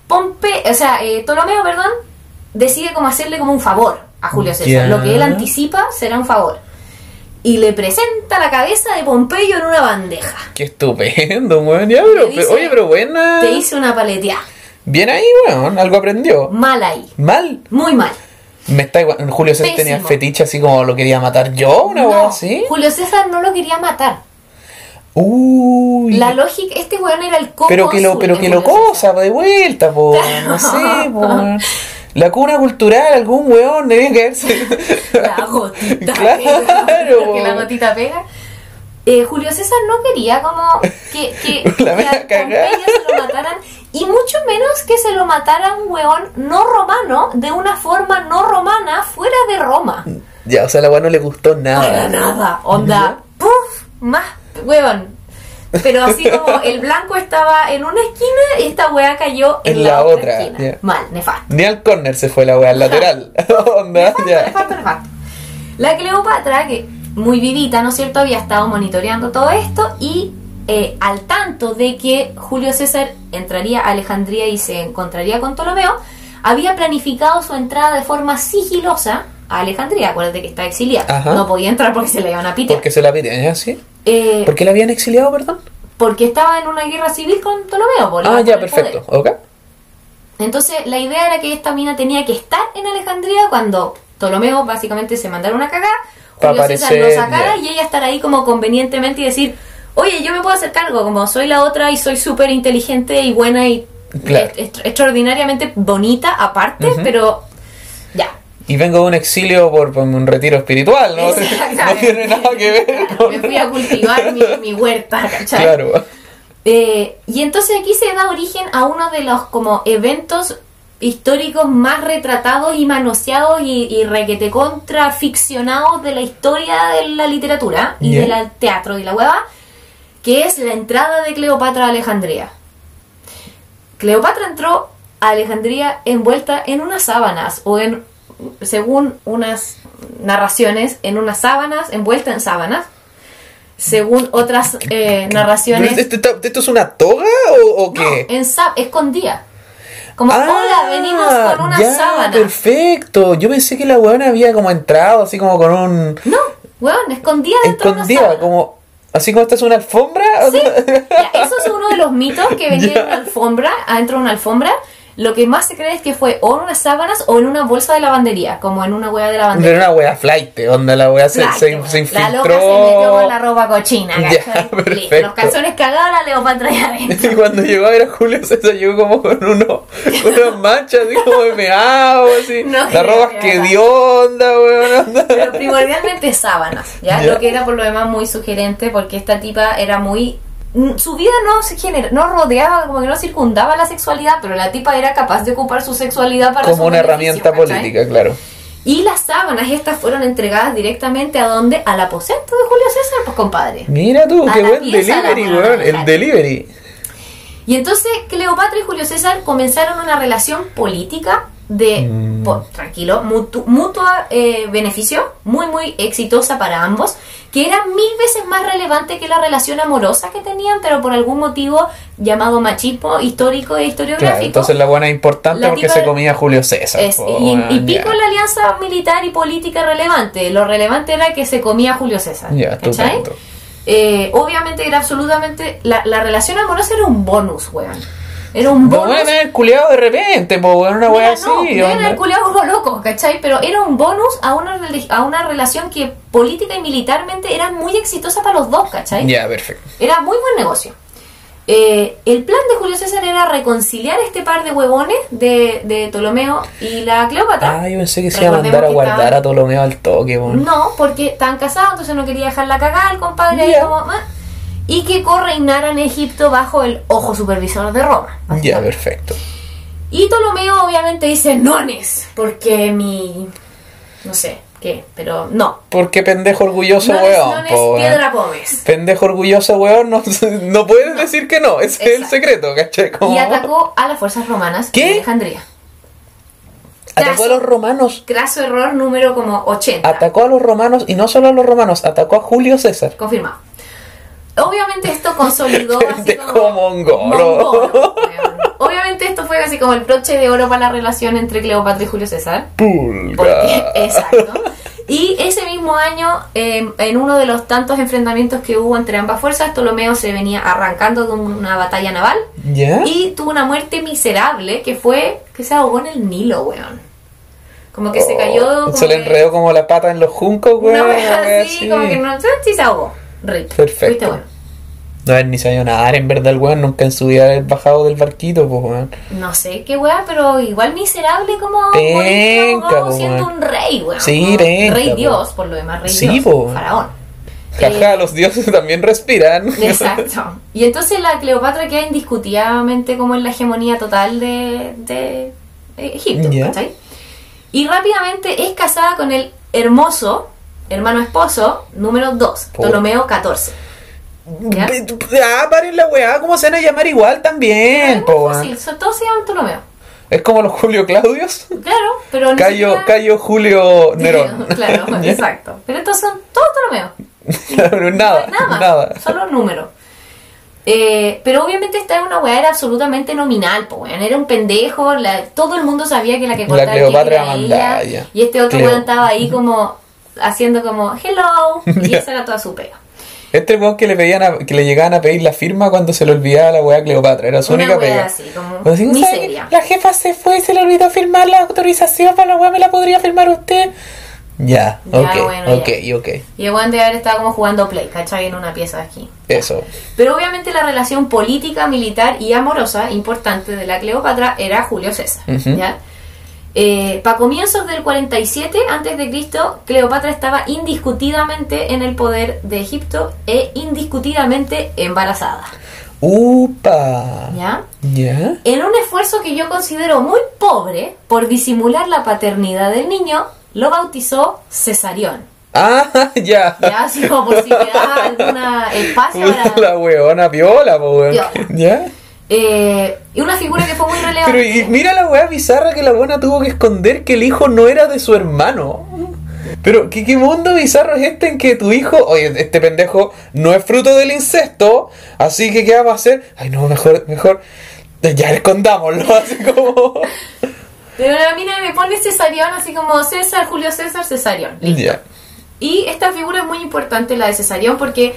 Speaker 2: Pompe, o sea, eh, Ptolomeo, perdón, decide como hacerle como un favor a Julio César. Lo que él anticipa será un favor. Y le presenta la cabeza de Pompeyo en una bandeja.
Speaker 1: Qué estupendo, weón. Ya, pero,
Speaker 2: Le dice,
Speaker 1: pero- oye, pero buena.
Speaker 2: Te hice una paleteada.
Speaker 1: Bien ahí, weón. Algo aprendió.
Speaker 2: Mal ahí.
Speaker 1: Mal.
Speaker 2: Muy mal.
Speaker 1: Me está igual. Julio César tenía fetiche así como lo quería matar yo, una
Speaker 2: No,
Speaker 1: así.
Speaker 2: Julio César no lo quería matar.
Speaker 1: Uy.
Speaker 2: La lógica, este weón era el coco
Speaker 1: pero que lo, pero que lo cosa de vuelta, po. No sé, po. La cuna cultural, algún weón debía caerse.
Speaker 2: La gotita
Speaker 1: Claro,
Speaker 2: pega. que la gotita pega. Eh, Julio César no quería como que, que,
Speaker 1: La
Speaker 2: que a se lo mataran y mucho menos que se lo matara un weón no romano de una forma no romana fuera de Roma.
Speaker 1: Ya, o sea, la weón no le gustó
Speaker 2: Para
Speaker 1: nada.
Speaker 2: nada, onda, puf, más weón. Pero así como el blanco estaba en una esquina y esta wea cayó en,
Speaker 1: En
Speaker 2: la,
Speaker 1: la
Speaker 2: otra,
Speaker 1: otra,
Speaker 2: esquina.
Speaker 1: ya.
Speaker 2: Mal, nefasto.
Speaker 1: Ni al corner se fue la weá, al lateral. Onda,
Speaker 2: Nefasto,
Speaker 1: ya.
Speaker 2: nefasto, nefasto. La Cleopatra, que muy vivita, ¿no es cierto?, había estado monitoreando todo esto y eh, al tanto de que Julio César entraría a Alejandría y se encontraría con Ptolomeo, había planificado su entrada de forma sigilosa a Alejandría. Acuérdate que está exiliada.
Speaker 1: Ajá.
Speaker 2: No podía entrar porque se le iban a pitear.
Speaker 1: Porque se la piden, ¿es así?
Speaker 2: Eh,
Speaker 1: ¿Por qué la habían exiliado, perdón?
Speaker 2: porque estaba en una guerra civil con Ptolomeo. por-
Speaker 1: Ah, ya, perfecto.
Speaker 2: poder.
Speaker 1: ¿Ok?
Speaker 2: Entonces, la idea era que esta mina tenía que estar en Alejandría cuando Ptolomeo básicamente se mandara una cagada, Julio César lo sacara y ella estar ahí como convenientemente y decir, oye, yo me puedo hacer cargo, como soy la otra y soy súper inteligente y buena y
Speaker 1: Claro.
Speaker 2: extraordinariamente bonita aparte, pero.
Speaker 1: Y vengo de un exilio por, por un retiro espiritual, ¿no? Tiene nada que ver con...
Speaker 2: Me fui a cultivar mi, mi huerta, ¿cachai?
Speaker 1: Claro.
Speaker 2: Eh, y entonces aquí se da origen a uno de los como eventos históricos más retratados y manoseados y, y requete contra ficcionados de la historia de la literatura y del teatro y la hueva, que es la entrada de Cleopatra a Alejandría. Cleopatra entró a Alejandría envuelta en unas sábanas o en, según unas narraciones, en unas sábanas, envuelta en sábanas. Según otras eh, narraciones,
Speaker 1: ¿Pero ¿Esto, es una toga o, o qué?
Speaker 2: no, en escondida. Como,
Speaker 1: Ah,
Speaker 2: hola, venimos con una
Speaker 1: ya,
Speaker 2: sábana.
Speaker 1: Perfecto. Yo pensé que la weona había como entrado así como con un...
Speaker 2: No, weón, escondida dentro de una
Speaker 1: Escondida,
Speaker 2: sábana.
Speaker 1: como... Así como esta es una alfombra.
Speaker 2: Sí, ya, eso es uno de los mitos que venía en una alfombra, adentro de una alfombra. Lo que más se cree es que fue o en unas sábanas o en una bolsa de lavandería, como en una hueá de
Speaker 1: De
Speaker 2: lavandería.
Speaker 1: una wea flight, donde la wea se, se, se
Speaker 2: La
Speaker 1: infiltró.
Speaker 2: loca se metió con la ropa cochina,
Speaker 1: Ya.
Speaker 2: Los calzones cagados, la Leopatra ahí adentro.
Speaker 1: Y cuando llegó a ver a Julio César llegó como con uno, unas manchas así como de meado, así.
Speaker 2: No,
Speaker 1: la ropa que dio onda, weón.
Speaker 2: Pero primordialmente sábanas, ¿ya?
Speaker 1: Ya.
Speaker 2: Lo que era por lo demás muy sugerente porque esta tipa era muy... mm, Su vida no se genera, no rodeaba, como que no circundaba la sexualidad, pero la tipa era capaz de ocupar su sexualidad para
Speaker 1: Como una herramienta
Speaker 2: ¿cachai?
Speaker 1: política, claro.
Speaker 2: Y las sábanas estas fueron entregadas directamente a donde? Al aposento de Julio César, pues compadre.
Speaker 1: Mira tú,
Speaker 2: A
Speaker 1: qué buen delivery, weón. El
Speaker 2: claro.
Speaker 1: delivery.
Speaker 2: Y entonces Cleopatra y Julio César comenzaron una relación política de,
Speaker 1: Mm.
Speaker 2: tranquilo, mutu- mutua eh, beneficio, muy muy exitosa para ambos, que era mil veces más relevante que la relación amorosa que tenían, pero por algún motivo llamado machismo histórico e historiográfico.
Speaker 1: Claro, entonces la buena es importante porque se comía Julio César.
Speaker 2: Es-
Speaker 1: po,
Speaker 2: y, pico
Speaker 1: ya.
Speaker 2: la alianza militar y política relevante. Lo relevante era que se comía Julio César. Eh, obviamente era absolutamente. La, la relación amorosa era un bonus, weón. Era un
Speaker 1: No
Speaker 2: bonus.
Speaker 1: van a haber culiado de repente, po, una wea así.
Speaker 2: no, deben
Speaker 1: onda.
Speaker 2: haber culiado como locos, ¿cachai? Pero era un bonus a una, a una relación que política y militarmente era muy exitosa para los dos, ¿cachai?
Speaker 1: Ya, perfecto.
Speaker 2: Era muy buen negocio. Eh, el plan de Julio César era reconciliar este par de huevones de, de Ptolomeo y la Cleopatra.
Speaker 1: Ah, yo pensé que se iba a mandar a guardar
Speaker 2: estaban-
Speaker 1: a Ptolomeo al toque, weón.
Speaker 2: No, porque estaban casados, entonces no quería dejar la cagada al compadre
Speaker 1: Ya.
Speaker 2: como, "Ah", y que correinara en Egipto bajo el ojo supervisor de Roma.
Speaker 1: Ya, perfecto.
Speaker 2: Y Ptolomeo obviamente dice nones, porque mi... no sé, ¿qué? Pero no.
Speaker 1: Porque pendejo orgulloso,
Speaker 2: Nones,
Speaker 1: weón.
Speaker 2: nones,
Speaker 1: po, weón.
Speaker 2: piedra pomes.
Speaker 1: Pendejo orgulloso, weón, no, no puedes decir que no, ese es el secreto, ¿cachai?
Speaker 2: Y atacó a las fuerzas romanas
Speaker 1: ¿Qué?
Speaker 2: en Alejandría.
Speaker 1: Atacó a los romanos.
Speaker 2: Craso error número como 80.
Speaker 1: Atacó a los romanos y no solo a los romanos, atacó a Julio César.
Speaker 2: Confirmado. Obviamente esto consolidó así como...
Speaker 1: mongolo.
Speaker 2: mongolo, weón. Obviamente esto fue así como el broche de oro para la relación entre Cleopatra y Julio César. Porque,
Speaker 1: Pulga.
Speaker 2: exacto. Y ese mismo año, eh, en uno de los tantos enfrentamientos que hubo entre ambas fuerzas, Ptolomeo se venía arrancando de una batalla naval
Speaker 1: ¿Ya?
Speaker 2: y tuvo una muerte miserable que fue que se ahogó en el Nilo, weón. Como que se cayó.
Speaker 1: Oh,
Speaker 2: Como
Speaker 1: se le enredó como la pata en los juncos,
Speaker 2: una wea
Speaker 1: wea
Speaker 2: así, como que no si se ahogó. Rip.
Speaker 1: Perfecto.
Speaker 2: Bueno.
Speaker 1: No, él ni sabía nadar, en verdad, el weón nunca en su vida haber bajado del barquito, pues, weón.
Speaker 2: No sé qué weá, pero igual miserable como
Speaker 1: Penca, po,
Speaker 2: siendo
Speaker 1: weón.
Speaker 2: un rey, weón.
Speaker 1: Sí, penca,
Speaker 2: Rey
Speaker 1: po.
Speaker 2: Dios, por lo demás, rey
Speaker 1: Sí,
Speaker 2: Dios.
Speaker 1: po.
Speaker 2: Faraón.
Speaker 1: Jaja,
Speaker 2: Eh,
Speaker 1: los dioses también respiran.
Speaker 2: Exacto. Y entonces la Cleopatra queda indiscutidamente como en la hegemonía total de, de Egipto. ¿cachai? Y rápidamente es casada con el hermoso hermano esposo número 2,
Speaker 1: Por-
Speaker 2: Ptolomeo XIV. ¿Ya?
Speaker 1: Ah, paren la weá, ¿cómo se van a llamar igual también,
Speaker 2: fácil, son- todos se llaman Ptolomeo.
Speaker 1: Es como los Julio Claudios.
Speaker 2: Claro, pero
Speaker 1: Cayo,
Speaker 2: siquiera-
Speaker 1: Cayo Julio Nerón.
Speaker 2: claro, exacto. Pero estos son todos Ptolomeo.
Speaker 1: Pero nada,
Speaker 2: nada
Speaker 1: nada.
Speaker 2: solo números. Eh, pero obviamente esta era una weá, era absolutamente nominal, po, weón. Era un pendejo, la- todo el mundo sabía que la que cortaba
Speaker 1: Cleopatra
Speaker 2: era ella. Y este otro weón estaba ahí como haciendo como hello, y esa era toda su pega.
Speaker 1: Este weón que le pedían a- que le llegaban a pedir la firma cuando se le olvidaba la weá Cleopatra, era su
Speaker 2: Una
Speaker 1: única pega.
Speaker 2: así, como
Speaker 1: Así, ¿sabe
Speaker 2: miseria.
Speaker 1: La jefa se fue y se le olvidó firmar la autorización para la weá, ¿me la podría firmar usted? Ya,
Speaker 2: Ya,
Speaker 1: ok,
Speaker 2: bueno,
Speaker 1: ok,
Speaker 2: ya.
Speaker 1: ok.
Speaker 2: Y el weón de haber estado como jugando play, ¿cachai? En una pieza de aquí.
Speaker 1: Eso.
Speaker 2: Pero obviamente la relación política, militar y amorosa importante de la Cleopatra era Julio César. ¿ya? Para comienzos del 47 antes de Cristo, Cleopatra estaba indiscutidamente en el poder de Egipto e indiscutidamente embarazada.
Speaker 1: Upa.
Speaker 2: ¿ya?
Speaker 1: ¿Ya?
Speaker 2: En un esfuerzo que yo considero muy pobre por disimular la paternidad del niño, lo bautizó Cesarión.
Speaker 1: Ah, ya.
Speaker 2: Ya, así como por si quedaba algún espacio para...
Speaker 1: La weona viola, po, weón. ¿Ya?
Speaker 2: Eh, y una figura que fue muy relevante.
Speaker 1: Pero y mira la weá bizarra que la buena tuvo que esconder que el hijo no era de su hermano. Pero ¿qué, qué mundo bizarro es este en que tu hijo, oye, este pendejo no es fruto del incesto, así que ¿qué vamos a hacer? Ay no, mejor, mejor, ya escondámoslo, así como...
Speaker 2: Pero la mina me pone Cesarión, así como César, Julio César, Cesarión. Listo. Y esta figura es muy importante, la de Cesarión, porque,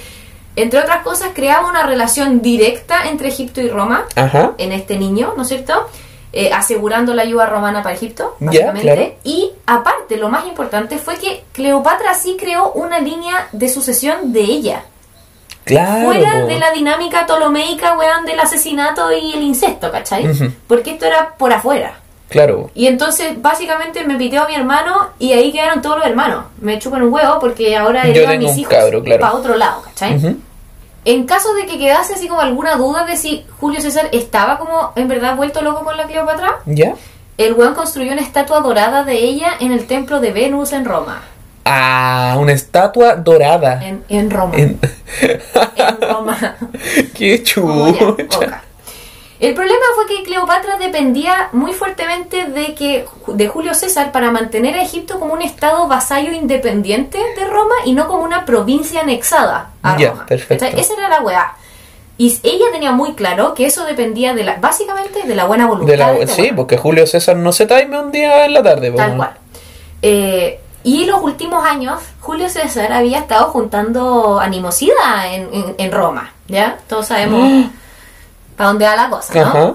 Speaker 2: entre otras cosas, creaba una relación directa entre Egipto y Roma
Speaker 1: Ajá.
Speaker 2: en este niño, ¿no es cierto? Eh, asegurando la ayuda romana para Egipto, básicamente.
Speaker 1: claro.
Speaker 2: Y aparte, lo más importante fue que Cleopatra sí creó una línea de sucesión de ella.
Speaker 1: Claro.
Speaker 2: fuera de la dinámica ptolomeica, weón, del asesinato y el incesto, ¿cachai? Porque esto era por afuera.
Speaker 1: Claro.
Speaker 2: Y entonces, básicamente, me piteó a mi hermano y ahí quedaron todos los hermanos. Me chupan un huevo porque ahora heredan
Speaker 1: tengo
Speaker 2: mis hijos
Speaker 1: cabro, claro.
Speaker 2: para otro lado, ¿cachai?
Speaker 1: Ujú.
Speaker 2: En caso de que quedase así como alguna duda de si Julio César estaba como en verdad vuelto loco con la Cleopatra,
Speaker 1: ¿Ya?
Speaker 2: el weón construyó una estatua dorada de ella en el templo de Venus en Roma.
Speaker 1: Ah, una estatua dorada.
Speaker 2: En, en Roma.
Speaker 1: En-
Speaker 2: En Roma.
Speaker 1: Qué
Speaker 2: boca. El problema fue que Cleopatra dependía muy fuertemente de que de Julio César para mantener a Egipto como un estado vasallo independiente de Roma y no como una provincia anexada a
Speaker 1: Ya,
Speaker 2: Roma.
Speaker 1: perfecto.
Speaker 2: ¿Cachai? Esa era la weá. Y ella tenía muy claro que eso dependía de la, básicamente de la buena voluntad.
Speaker 1: De la,
Speaker 2: de
Speaker 1: sí, porque Julio César no se taime un día en la tarde.
Speaker 2: Tal
Speaker 1: weón.
Speaker 2: cual. Eh, Y en los últimos años, Julio César había estado juntando animosidad en, en- en Roma, ¿ya? Todos sabemos para dónde va la cosa, ¿no?
Speaker 1: Ajá.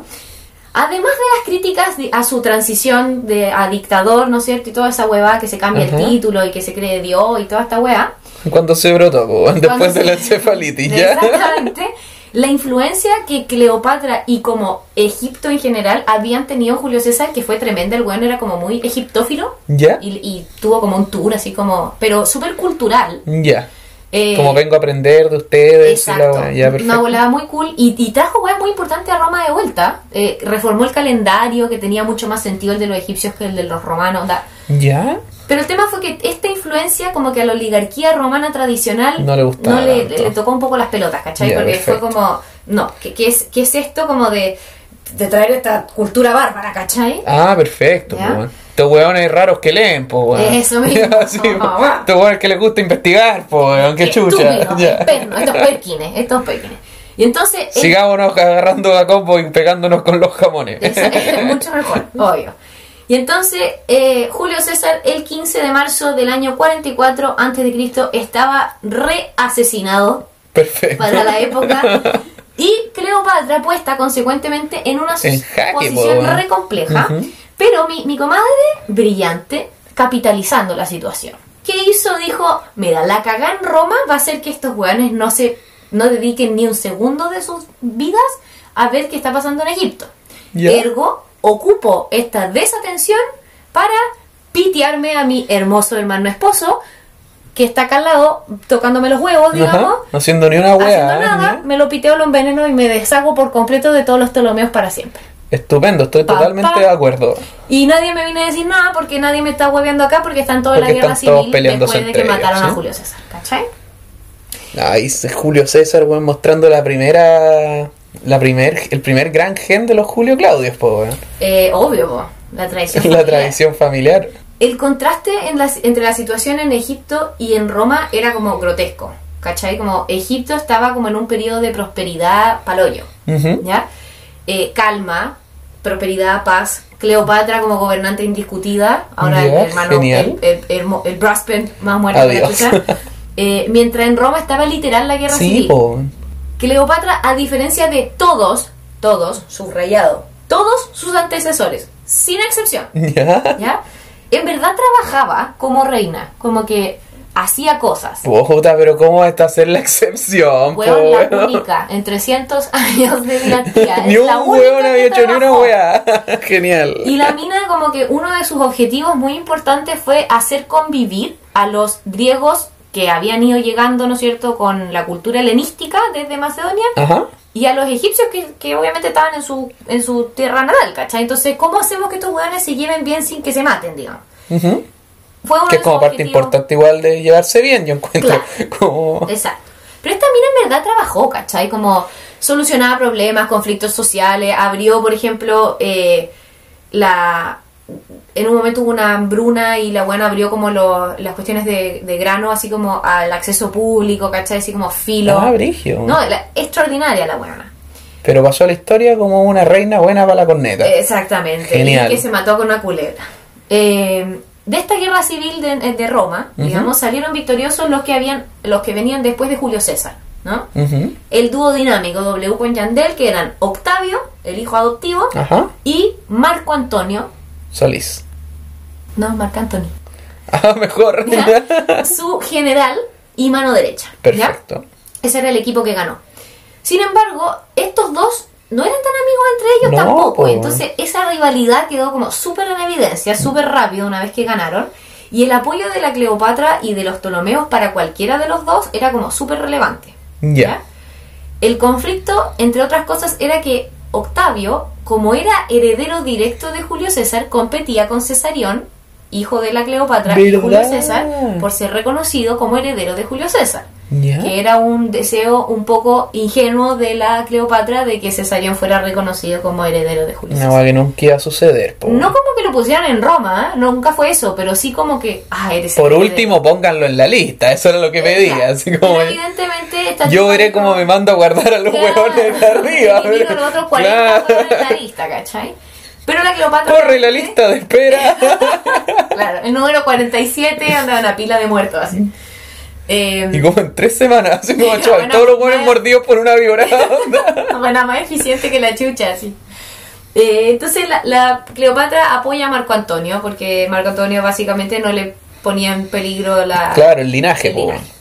Speaker 2: Además de las críticas de- a su transición de, a dictador, ¿no es cierto? Y toda esa huevada que se cambia
Speaker 1: Ajá.
Speaker 2: el título y que se cree Dios y toda esta hueá.
Speaker 1: Cuando se brotó,
Speaker 2: Cuando
Speaker 1: después de
Speaker 2: se-
Speaker 1: la encefalitis, ¿ya?
Speaker 2: Exactamente. La influencia que Cleopatra y como Egipto en general habían tenido en Julio César, que fue tremenda, el weón era como muy egiptófilo
Speaker 1: ¿Ya?
Speaker 2: y, y tuvo como un tour así como, pero súper cultural.
Speaker 1: Ya.
Speaker 2: Eh,
Speaker 1: Como vengo a aprender de ustedes la ya.
Speaker 2: Una volada muy cool y, y trajo weas muy importantes a Roma de vuelta. Eh, reformó el calendario que tenía mucho más sentido el de los egipcios que el de los romanos.
Speaker 1: ¿Ya?
Speaker 2: Pero el tema fue que esta influencia como que a la oligarquía romana tradicional
Speaker 1: No le gustaba
Speaker 2: no le, tocó un poco las pelotas, ¿cachai?
Speaker 1: Ya,
Speaker 2: Porque
Speaker 1: perfecto.
Speaker 2: fue como, no, ¿qué, qué es, ¿qué es esto como de, de traer esta cultura bárbara, ¿cachai?
Speaker 1: Ah, perfecto. Estos weones raros que leen, po, weón.
Speaker 2: Eso mismo.
Speaker 1: Sí, po. Estos weones que les gusta investigar, po, weón. Qué chucha.
Speaker 2: Estúpido, estos perkines, estos perkines. Y entonces... el-
Speaker 1: Sigámonos agarrando a combo y pegándonos con los jamones.
Speaker 2: Es, es mucho mejor, obvio. Y entonces, eh, Julio César, el 15 de marzo del año 44 a.C., estaba reasesinado
Speaker 1: Perfecto.
Speaker 2: para la época. Y Cleopatra puesta consecuentemente en una
Speaker 1: En jaque,
Speaker 2: posición
Speaker 1: po,
Speaker 2: re compleja. Pero mi, mi comadre, brillante, capitalizando la situación. ¿Qué hizo? Dijo, mira, la cagá en Roma va a hacer que estos weones no se no dediquen ni un segundo de sus vidas a ver qué está pasando en Egipto. Ergo, ocupo esta desatención para pitearme a mi hermoso hermano esposo, que está acá al lado, tocándome los huevos, digamos,
Speaker 1: Ajá. No haciendo ni una
Speaker 2: haciendo
Speaker 1: weá.
Speaker 2: nada, me lo piteo, lo enveneno y me deshago por completo de todos los Ptolomeos para siempre.
Speaker 1: Estupendo, estoy
Speaker 2: Pa,
Speaker 1: totalmente
Speaker 2: pa.
Speaker 1: de acuerdo.
Speaker 2: Y nadie me viene a decir nada porque nadie me está hueveando acá porque están todos en la guerra civil después de que mataron a. Julio César, ¿cachai?
Speaker 1: Ahí es Julio César, weón, mostrando la primera. La primer, el primer gran gen de los Julio Claudios, po, weón.
Speaker 2: Eh, obvio, po, la tradición.
Speaker 1: La tradición familiar.
Speaker 2: El contraste en la- entre la situación en Egipto y en Roma era como grotesco, ¿cachai? Como Egipto estaba como en un periodo de prosperidad paloyo,
Speaker 1: Ujú.
Speaker 2: ¿ya? Eh, calma, prosperidad, paz. Cleopatra como gobernante indiscutida, ahora
Speaker 1: Ya,
Speaker 2: el hermano, el, el, el, el más muerto que la chucha. Eh, mientras en Roma estaba literal la guerra
Speaker 1: Sí,
Speaker 2: civil.
Speaker 1: po.
Speaker 2: Cleopatra, a diferencia de todos, todos, subrayado, todos sus antecesores, sin excepción,
Speaker 1: Ya.
Speaker 2: ¿ya? En verdad trabajaba como reina, como que hacía cosas.
Speaker 1: Puta, pero ¿cómo está ser la excepción,
Speaker 2: Hueón, la única en 300 años de dinastía.
Speaker 1: Ni un hueón había hecho ni una weá. Genial.
Speaker 2: Y la mina como que uno de sus objetivos muy importantes fue hacer convivir a los griegos que habían ido llegando, ¿no es cierto?, con la cultura helenística desde Macedonia
Speaker 1: Ajá.
Speaker 2: y a los egipcios que, que obviamente estaban en su, en su tierra natal, ¿cachai? Entonces, ¿cómo hacemos que estos hueones se lleven bien sin que se maten, digamos? Fue
Speaker 1: Que es como parte
Speaker 2: objetivos.
Speaker 1: importante igual de llevarse bien, yo encuentro.
Speaker 2: Claro.
Speaker 1: Como...
Speaker 2: Exacto. Pero esta mina en verdad trabajó, ¿cachai? Como solucionaba problemas, conflictos sociales, abrió, por ejemplo, eh, la... En un momento hubo una hambruna y la buena abrió como lo- las cuestiones de, de grano, así como al acceso público, ¿cachai? Así como filo.
Speaker 1: Ah, brigio.
Speaker 2: No, la- extraordinaria la buena.
Speaker 1: Pero pasó a la historia como una reina buena para la corneta.
Speaker 2: Exactamente.
Speaker 1: Genial.
Speaker 2: Y que se mató con una culebra. Eh, de esta guerra civil de, de Roma,
Speaker 1: Ujú.
Speaker 2: digamos, salieron victoriosos los que habían, los que venían después de Julio César, ¿no?
Speaker 1: Ujú.
Speaker 2: El dúo dinámico W con Yandel, que eran Octavio, el hijo adoptivo,
Speaker 1: Ajá.
Speaker 2: y Marco Antonio,
Speaker 1: Solís.
Speaker 2: no, Marco Antonio,
Speaker 1: Ah, mejor.
Speaker 2: ¿ya? su general y mano derecha. ¿ya?
Speaker 1: Perfecto.
Speaker 2: Ese era el equipo que ganó. Sin embargo, estos dos no eran tan amigos entre ellos
Speaker 1: No,
Speaker 2: tampoco.
Speaker 1: po.
Speaker 2: Entonces, esa rivalidad quedó como súper en evidencia, súper rápido una vez que ganaron. Y el apoyo de la Cleopatra y de los Ptolomeos para cualquiera de los dos era como súper relevante.
Speaker 1: Ya.
Speaker 2: El conflicto, entre otras cosas, era que Octavio, como era heredero directo de Julio César, competía con Cesarión, hijo de la Cleopatra y
Speaker 1: ¿Verdad?
Speaker 2: Julio César, por ser reconocido como heredero de Julio César Que era un deseo un poco ingenuo de la Cleopatra de que Cesarión fuera reconocido como heredero de Julio
Speaker 1: weá que nunca iba a suceder, po.
Speaker 2: No como que lo pusieran en Roma, ¿eh? nunca fue eso, pero sí como que, ah, eres
Speaker 1: Por
Speaker 2: heredero.
Speaker 1: último, pónganlo en la lista. Eso era lo que pedía. Así como.
Speaker 2: Pero evidentemente esta
Speaker 1: Yo veré cómo me mando a guardar a los
Speaker 2: Claro.
Speaker 1: huevones de arriba.
Speaker 2: Vino los otros 40
Speaker 1: Claro.
Speaker 2: huevones en la lista, ¿cachai? Pero la Cleopatra.
Speaker 1: Corre la lista de espera.
Speaker 2: Claro, el número 47 anda una pila de muertos así. Eh,
Speaker 1: y como en tres semanas, así como chaval,
Speaker 2: bueno,
Speaker 1: todos los buenos
Speaker 2: bueno.
Speaker 1: mordidos por una víbora.
Speaker 2: Bueno, más eficiente que la chucha, sí. Eh, entonces la, la Cleopatra apoya a Marco Antonio porque Marco Antonio básicamente no le ponía en peligro la...
Speaker 1: claro, el linaje,
Speaker 2: el
Speaker 1: po.
Speaker 2: linaje.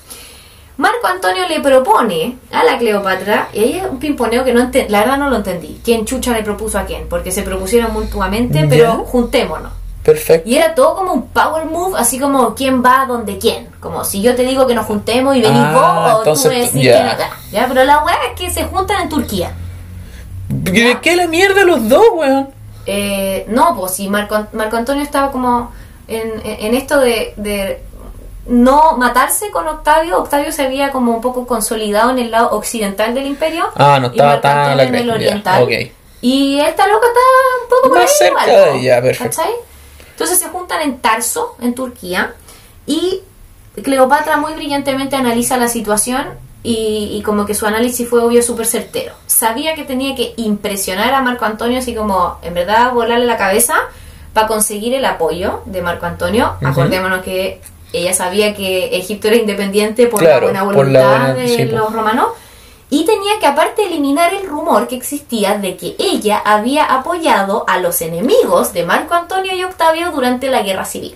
Speaker 2: Marco Antonio le propone a la Cleopatra, y ahí es un pimponeo que no la verdad no lo entendí, quién chucha le propuso a quién, porque se propusieron mutuamente,
Speaker 1: ¿Ya?
Speaker 2: pero juntémonos.
Speaker 1: Perfecto.
Speaker 2: Y era todo como un power move, así como quién va donde quién. Como si yo te digo que nos juntemos y venís
Speaker 1: Ah,
Speaker 2: vos, o
Speaker 1: entonces,
Speaker 2: tú me decís quién acá. ¿Ya? Pero la weá es que se juntan en Turquía.
Speaker 1: ¿De qué la mierda los dos, weón?
Speaker 2: Eh, no, pues si Marco, Marco Antonio estaba como en, en esto de, de no matarse con Octavio. Octavio se había como un poco consolidado en el lado occidental del imperio.
Speaker 1: Ah, no estaba tan a
Speaker 2: en el oriental.
Speaker 1: ok.
Speaker 2: Y esta loca está un poco por
Speaker 1: Más
Speaker 2: ahí
Speaker 1: cerca
Speaker 2: igual,
Speaker 1: de ella, perfecto.
Speaker 2: ¿cachai? Entonces se juntan en Tarso, en Turquía, y Cleopatra muy brillantemente analiza la situación y, y como que su análisis fue obvio súper certero. Sabía que tenía que impresionar a Marco Antonio, así como en verdad volarle la cabeza para conseguir el apoyo de Marco Antonio. Acordémonos que ella sabía que Egipto era independiente por
Speaker 1: Claro,
Speaker 2: la buena
Speaker 1: por
Speaker 2: voluntad
Speaker 1: la buena-
Speaker 2: de
Speaker 1: sí,
Speaker 2: los romanos. Y tenía que aparte eliminar el rumor que existía de que ella había apoyado a los enemigos de Marco Antonio y Octavio durante la guerra civil.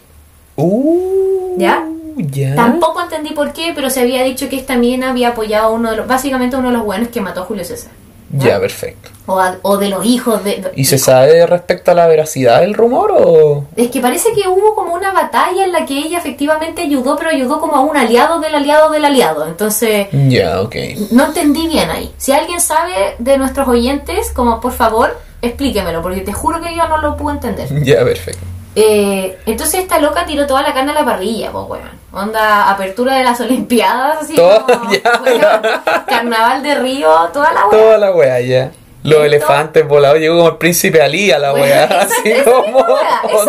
Speaker 1: Uh,
Speaker 2: ¿Ya?
Speaker 1: Ya.
Speaker 2: Tampoco entendí por qué, pero se había dicho que esta mina había apoyado a uno de los, básicamente uno de los buenos que mató a Julio César.
Speaker 1: Ya, perfecto.
Speaker 2: O, a- o de los hijos de...
Speaker 1: ¿Y se sabe respecto a la veracidad del rumor o...?
Speaker 2: Es que parece que hubo como una batalla en la que ella efectivamente ayudó, pero ayudó como a un aliado del aliado del aliado. Entonces,
Speaker 1: Ya, ok.
Speaker 2: no entendí bien ahí. Si alguien sabe de nuestros oyentes, como por favor, explíquemelo, porque te juro que yo no lo pude entender.
Speaker 1: Ya, perfecto.
Speaker 2: Eh, entonces esta loca tiró toda la carne a la parrilla, pues weón. Onda, apertura de las Olimpiadas, así
Speaker 1: Toda-
Speaker 2: como
Speaker 1: ya.
Speaker 2: weón, carnaval de Río, toda la weá.
Speaker 1: Toda la weá, ya. Los elefantes volados, llegó como el príncipe Ali a la weá.
Speaker 2: esa-
Speaker 1: Así
Speaker 2: esa
Speaker 1: como...
Speaker 2: fue, weón,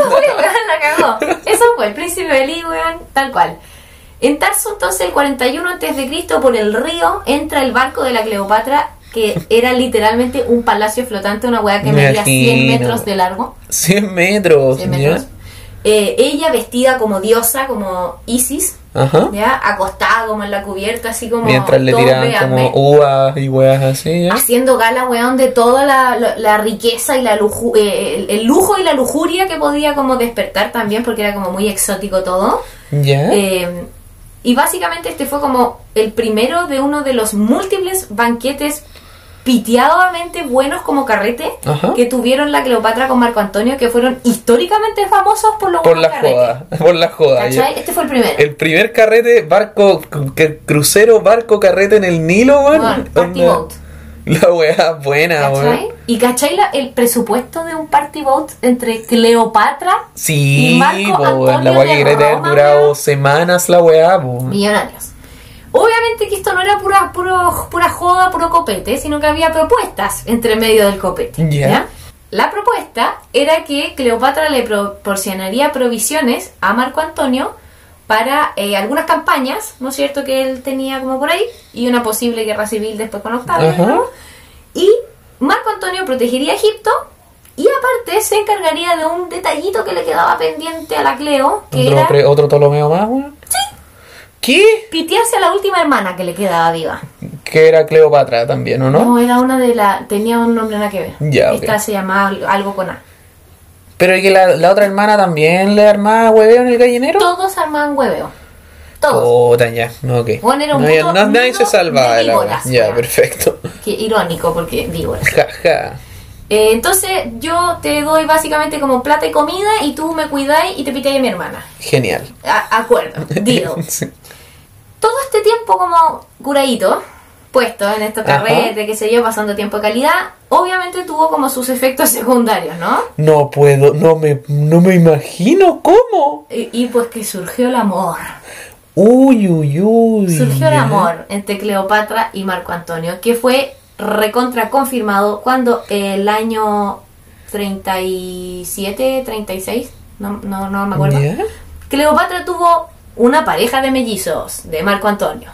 Speaker 2: la cagó. Eso fue, el príncipe Eli, weón, tal cual. En Tarso, entonces, el 41 a.C., por el río, entra el barco de la Cleopatra, que era literalmente un palacio flotante, una weá que
Speaker 1: Me
Speaker 2: medía 100
Speaker 1: imagino.
Speaker 2: metros de largo.
Speaker 1: 100 metros.
Speaker 2: 100
Speaker 1: ¿ya?
Speaker 2: metros. Eh, ella vestida como diosa, como Isis,
Speaker 1: Ajá.
Speaker 2: ya acostada como en la cubierta, así como.
Speaker 1: Mientras le tiraban como uvas y weas así, ¿ya?
Speaker 2: Haciendo gala, weón, de toda la, la- la riqueza y la luju eh, el, el lujo y la lujuria que podía como despertar también, porque era como muy exótico todo.
Speaker 1: ¿Ya?
Speaker 2: Eh, y básicamente este fue como el primero de uno de los múltiples banquetes pitiadamente buenos como carrete
Speaker 1: Ajá.
Speaker 2: que tuvieron la Cleopatra con Marco Antonio, que fueron históricamente famosos por los
Speaker 1: por la
Speaker 2: carretes.
Speaker 1: joda. Por la joda.
Speaker 2: Este fue el primero.
Speaker 1: El primer carrete, barco, crucero, barco, carrete en el Nilo, weón.
Speaker 2: Boat.
Speaker 1: La weá buena,
Speaker 2: ¿Cachai? ¿Y cachai la- el presupuesto de un party boat entre Cleopatra
Speaker 1: Sí,
Speaker 2: y Marco
Speaker 1: po.
Speaker 2: Antonio
Speaker 1: La weá
Speaker 2: de
Speaker 1: que haber
Speaker 2: Roma,
Speaker 1: durado semanas, la weá, po.
Speaker 2: millonarios? Obviamente que esto no era pura, puro, pura joda, puro copete, sino que había propuestas entre medio del copete.
Speaker 1: Ya.
Speaker 2: La propuesta era que Cleopatra le proporcionaría provisiones a Marco Antonio para eh, algunas campañas, ¿no es cierto?, que él tenía como por ahí, y una posible guerra civil después con Octavio. ¿no? Y Marco Antonio protegería a Egipto y aparte se encargaría de un detallito que le quedaba pendiente a la Cleo, que
Speaker 1: Otro,
Speaker 2: era
Speaker 1: pre- otro Ptolomeo más, weón. ¿Qué?
Speaker 2: pitearse a la última hermana que le quedaba viva.
Speaker 1: Que era Cleopatra también, ¿o no?
Speaker 2: No, era una de la... tenía un nombre nada que ver.
Speaker 1: Ya.
Speaker 2: Esta se llamaba algo con A.
Speaker 1: Pero es que la, la otra hermana también le armaba hueveo en el gallinero.
Speaker 2: Todos armaban hueveo. Todos.
Speaker 1: Puta, ya, ok.
Speaker 2: Bueno, era un
Speaker 1: no,
Speaker 2: puto
Speaker 1: no- nadie se salvaba
Speaker 2: de
Speaker 1: de la
Speaker 2: víboras,
Speaker 1: Ya, perfecto.
Speaker 2: Qué irónico, porque víboras.
Speaker 1: Ja, ja.
Speaker 2: Eh, entonces yo te doy básicamente como plata y comida y tú me cuidáis y te pitáis a mi hermana.
Speaker 1: Genial.
Speaker 2: A- acuerdo, deal.
Speaker 1: Sí.
Speaker 2: Todo este tiempo como curadito, puesto en estos carretes, qué sé yo, pasando tiempo de calidad, obviamente tuvo como sus efectos secundarios, ¿no?
Speaker 1: No puedo, no me, no me imagino cómo.
Speaker 2: Y, y pues que surgió el amor.
Speaker 1: Uy, uy, uy.
Speaker 2: Surgió el amor entre Cleopatra y Marco Antonio, que fue recontra confirmado cuando el año 37, 36, no, no, no me acuerdo. Cleopatra tuvo una pareja de mellizos de Marco Antonio.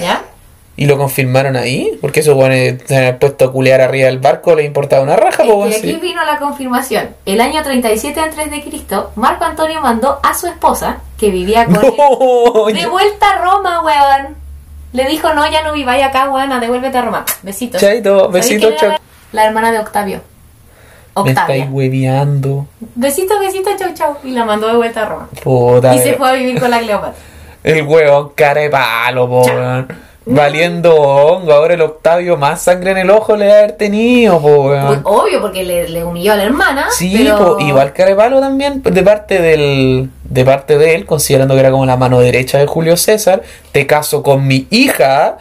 Speaker 2: ¿Ya?
Speaker 1: ¿Y lo confirmaron ahí? Porque esos buenos se han puesto a culear arriba del barco, le importaba una raja,
Speaker 2: Es
Speaker 1: pues
Speaker 2: aquí vino la confirmación. El año 37 a.C., Marco Antonio mandó a su esposa, que vivía con él,
Speaker 1: No,
Speaker 2: de vuelta a Roma, weón. Le dijo, no, ya no viváis acá, weón, devuélvete a Roma. Besitos.
Speaker 1: Chaito,
Speaker 2: ¿Sabéis
Speaker 1: besitos.
Speaker 2: La hermana de Octavio.
Speaker 1: Me estáis hueveando.
Speaker 2: Besitos, besitos, chau, chau. Y la mandó de vuelta a Roma.
Speaker 1: Puta.
Speaker 2: Y se fue a vivir con la Cleopatra.
Speaker 1: El huevo, cara de palo, po. Valiendo hongo, ahora el Octavio más sangre en el ojo le debe haber tenido, po,
Speaker 2: Pues, obvio, porque le, le humilló a la hermana.
Speaker 1: Sí,
Speaker 2: pero...
Speaker 1: po, igual cara de palo también de parte del de parte de él, considerando que era como la mano derecha de Julio César, te caso con mi hija,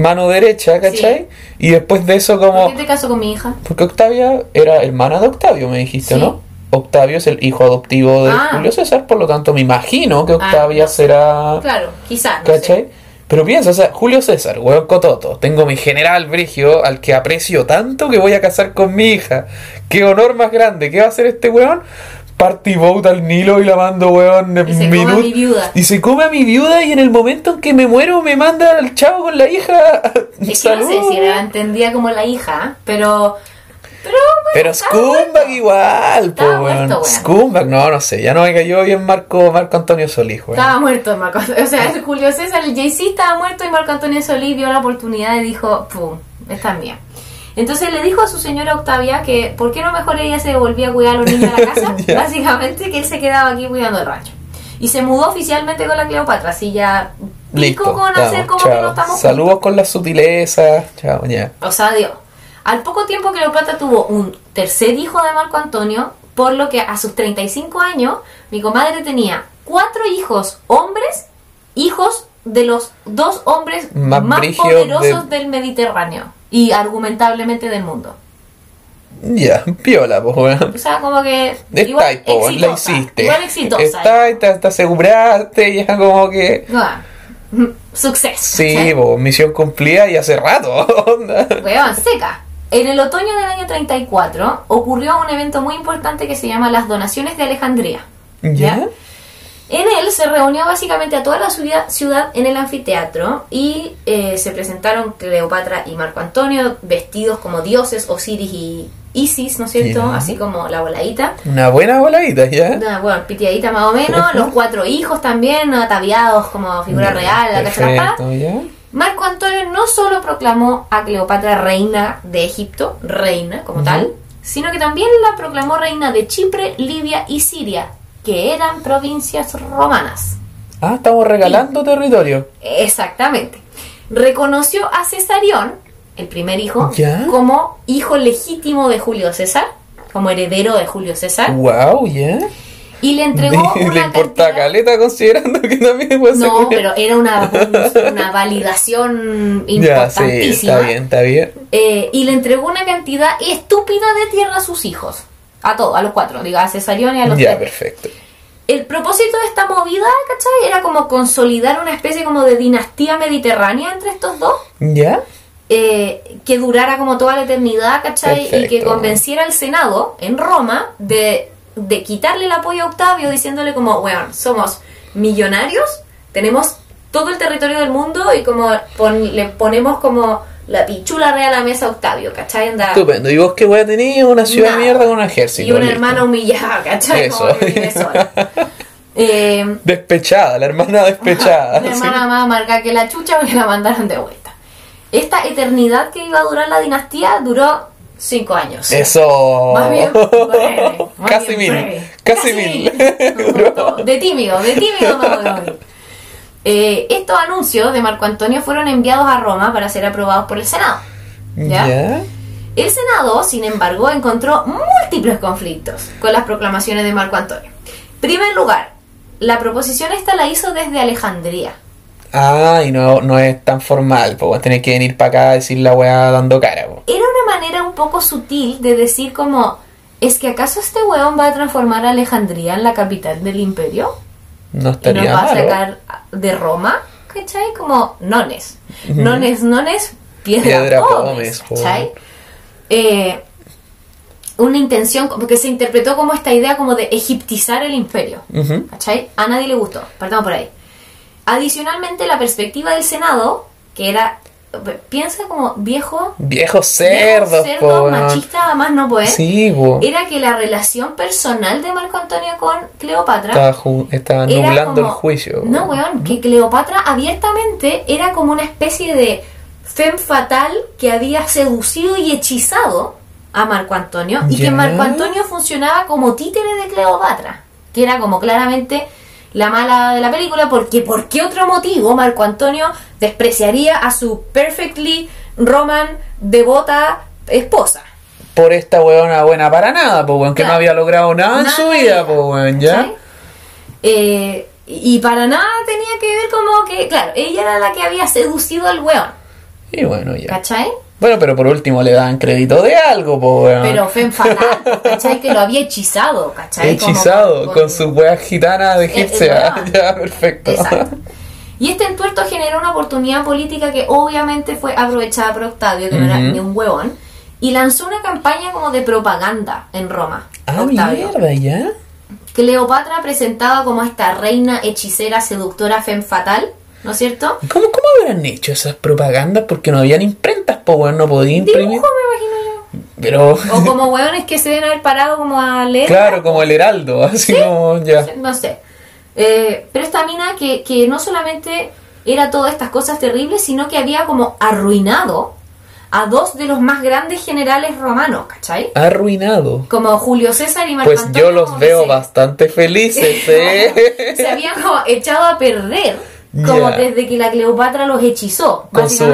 Speaker 1: mano derecha, ¿cachai? Y después de eso
Speaker 2: ¿Por
Speaker 1: como
Speaker 2: qué te caso con mi hija?
Speaker 1: porque Octavia era hermana de Octavio, me dijiste,
Speaker 2: Sí.
Speaker 1: ¿no? Octavio es el hijo adoptivo de
Speaker 2: Ah.
Speaker 1: Julio César, por lo tanto me imagino que
Speaker 2: Ah,
Speaker 1: Octavia
Speaker 2: no sé.
Speaker 1: será
Speaker 2: Claro, quizás. No
Speaker 1: ¿Cachai?
Speaker 2: sé.
Speaker 1: Pero piensa, o sea, Julio César, weón cototo, tengo mi general Brigio, al que aprecio tanto que voy a casar con mi hija. Qué honor más grande, ¿qué va a hacer este weón? Party boat al Nilo y la mando, weón, en
Speaker 2: Y se come a mi viuda.
Speaker 1: Y se come a mi viuda y en el momento en que me muero me manda al chavo con la hija.
Speaker 2: Es que no sé si la entendía como la hija, pero. Pero. bueno,
Speaker 1: Pero
Speaker 2: muerto.
Speaker 1: Scumbag igual. Scumbag, no, no sé, ya no me cayó bien Marco, Marco Antonio Solís, weón.
Speaker 2: Estaba muerto Marco O sea, el Julio César, el Jay-Z estaba muerto y Marco Antonio Solís vio la oportunidad y dijo, pum, esta es mía. Entonces le dijo a su señora Octavia que por qué no mejor ella se volvía a cuidar a los niños de la casa. Básicamente que él se quedaba aquí cuidando el rancho. Y se mudó oficialmente con la Cleopatra, así ya pico
Speaker 1: Listo,
Speaker 2: con hacer como que no estamos
Speaker 1: Saludos con las sutilezas, chao, ya.
Speaker 2: O sea, Dios. Al poco tiempo Cleopatra tuvo un tercer hijo de Marco Antonio, por lo que a sus 35 años mi comadre tenía cuatro hijos hombres, hijos de los dos hombres
Speaker 1: Más
Speaker 2: más, poderosos
Speaker 1: de-
Speaker 2: del Mediterráneo y argumentablemente del mundo.
Speaker 1: Ya, piola, pues, weón.
Speaker 2: O sea, como que
Speaker 1: Está
Speaker 2: igual
Speaker 1: ahí, po, la hiciste.
Speaker 2: Igual exitosa.
Speaker 1: Está ahí, te, te aseguraste, ya como que.
Speaker 2: Ah, Suceso.
Speaker 1: Sí, po, misión cumplida y hace rato. onda.
Speaker 2: Weón, seca. En el otoño del año 34 ocurrió un evento muy importante que se llama las donaciones de Alejandría.
Speaker 1: ¿Ya?
Speaker 2: En él se reunió básicamente a toda la ciudad, en el anfiteatro y eh, se presentaron Cleopatra y Marco Antonio vestidos como dioses, Osiris y Isis, ¿no es cierto? Así como la voladita.
Speaker 1: Una buena voladita, ¿ya?
Speaker 2: Una, bueno, pitiadita más o menos. Los cuatro hijos también, ataviados como figura real, la.
Speaker 1: Perfecto.
Speaker 2: Marco Antonio no solo proclamó a Cleopatra reina de Egipto, reina como tal, sino que también la proclamó reina de Chipre, Libia y Siria, que eran provincias romanas.
Speaker 1: Ah, estamos regalando territorio.
Speaker 2: Exactamente. Reconoció a Cesarión, el primer hijo,
Speaker 1: ¿Ya?
Speaker 2: como hijo legítimo de Julio César, como heredero de Julio César,
Speaker 1: Wow, ¿ya?
Speaker 2: y le entregó
Speaker 1: Le
Speaker 2: una
Speaker 1: importa
Speaker 2: cantidad-
Speaker 1: caleta considerando que también ser.
Speaker 2: No, pero era una, una validación
Speaker 1: Ya, sí,
Speaker 2: importantísima.
Speaker 1: está bien, está bien.
Speaker 2: Eh, y le entregó una cantidad estúpida de tierra a sus hijos. A todos, a los cuatro, digo, a Cesarión y a los
Speaker 1: Ya,
Speaker 2: tres.
Speaker 1: perfecto.
Speaker 2: El propósito de esta movida, ¿cachai? Era como consolidar una especie como de dinastía mediterránea entre estos dos.
Speaker 1: ¿Ya?
Speaker 2: eh, que durara como toda la eternidad, ¿cachai? Y que convenciera al Senado en Roma de, de quitarle el apoyo a Octavio diciéndole como, weón, somos millonarios, tenemos todo el territorio del mundo y como pon- le ponemos como la pichula real a la mesa a Octavio, ¿cachai? Anda,
Speaker 1: Estupendo. ¿Y vos qué weá tenías? Una ciudad
Speaker 2: Nada.
Speaker 1: mierda con un ejército.
Speaker 2: y una
Speaker 1: listo.
Speaker 2: hermana humillada, ¿cachai?
Speaker 1: Eso.
Speaker 2: Eh,
Speaker 1: Despechada, la hermana despechada.
Speaker 2: Una
Speaker 1: sí.
Speaker 2: hermana más amarga que la chucha porque la mandaron de vuelta. Esta eternidad que iba a durar la dinastía duró cinco años.
Speaker 1: Eso.
Speaker 2: Más bien breve, más
Speaker 1: Casi
Speaker 2: bien
Speaker 1: mil. Casi mil.
Speaker 2: de tímido, de tímido mil. Eh, estos anuncios de Marco Antonio fueron enviados a Roma para ser aprobados por el Senado. ¿Ya? El Senado, sin embargo, encontró múltiples conflictos con las proclamaciones de Marco Antonio. Primer lugar, la proposición esta la hizo desde Alejandría.
Speaker 1: Ah, y no, no es tan formal, pues tenés que venir para acá a decir la weá dando cara, po.
Speaker 2: Era una manera un poco sutil de decir como, ¿es que acaso este weón va a transformar a Alejandría en la capital del imperio?
Speaker 1: No
Speaker 2: ¿Y nos
Speaker 1: estaría
Speaker 2: va a
Speaker 1: malo.
Speaker 2: sacar de Roma? ¿Cachai? Como nones. Nones, nones, piedra,
Speaker 1: Piedra
Speaker 2: pomes,
Speaker 1: pomes, po.
Speaker 2: ¿cachai? Eh, una intención como que se interpretó como esta idea como de egiptizar el imperio.
Speaker 1: Ujú.
Speaker 2: ¿Cachai? A nadie le gustó. Partamos por ahí. Adicionalmente, la perspectiva del Senado, que era piensa como viejo,
Speaker 1: Viejos cerdos,
Speaker 2: viejo, cerdo, machista, además no puede.
Speaker 1: Sí.
Speaker 2: Era que la relación personal de Marco Antonio con Cleopatra
Speaker 1: Estaba, nublando
Speaker 2: como-
Speaker 1: el juicio.
Speaker 2: No, weón, que Cleopatra abiertamente era como una especie de femme fatal que había seducido y hechizado a Marco Antonio y que Marco Antonio funcionaba como títere de Cleopatra, que era como claramente la mala de la película porque por qué otro motivo Marco Antonio despreciaría a su perfectly Roman devota esposa.
Speaker 1: Por esta weona buena para nada, weón, que
Speaker 2: Claro.
Speaker 1: no había logrado nada en su vida, po, weón, ¿ya?
Speaker 2: Eh, y para nada tenía que ver como que, claro, ella era la que había seducido al weón,
Speaker 1: Y bueno, ya.
Speaker 2: ¿cachai?
Speaker 1: Bueno, pero por último le dan crédito de algo, po, weón.
Speaker 2: Pero fue fatal, ¿cachai? Que lo había hechizado, ¿cachai? Como
Speaker 1: Hechizado,
Speaker 2: con-
Speaker 1: con,
Speaker 2: con-
Speaker 1: su wea gitana de egipcia. ya, perfecto.
Speaker 2: Exacto. Y este entuerto generó una oportunidad política que obviamente fue aprovechada por Octavio, que no era ni un huevón, y lanzó una campaña como de propaganda en Roma.
Speaker 1: ah,
Speaker 2: Octavio.
Speaker 1: mierda, ya.
Speaker 2: Cleopatra presentaba como esta reina hechicera, seductora, femme fatal, ¿no es cierto?
Speaker 1: ¿Cómo, ¿Cómo habrán hecho esas propagandas? Porque no habían imprentas, po, weón, no podía imprimir.
Speaker 2: Dibujo, me imagino yo.
Speaker 1: Pero,
Speaker 2: O como hueones que se deben haber parado como a leer.
Speaker 1: claro, como el heraldo, así como, ya.
Speaker 2: No sé. Eh, pero esta mina que, que no solamente era todas estas cosas terribles, sino que había como arruinado a dos de los más grandes generales romanos, ¿cachai?
Speaker 1: Arruinado.
Speaker 2: Como Julio César y Marco
Speaker 1: Pues
Speaker 2: Antonio,
Speaker 1: yo los veo
Speaker 2: se-
Speaker 1: bastante felices, ¿eh?
Speaker 2: se habían como echado a perder, como desde que la Cleopatra los hechizó.
Speaker 1: Con su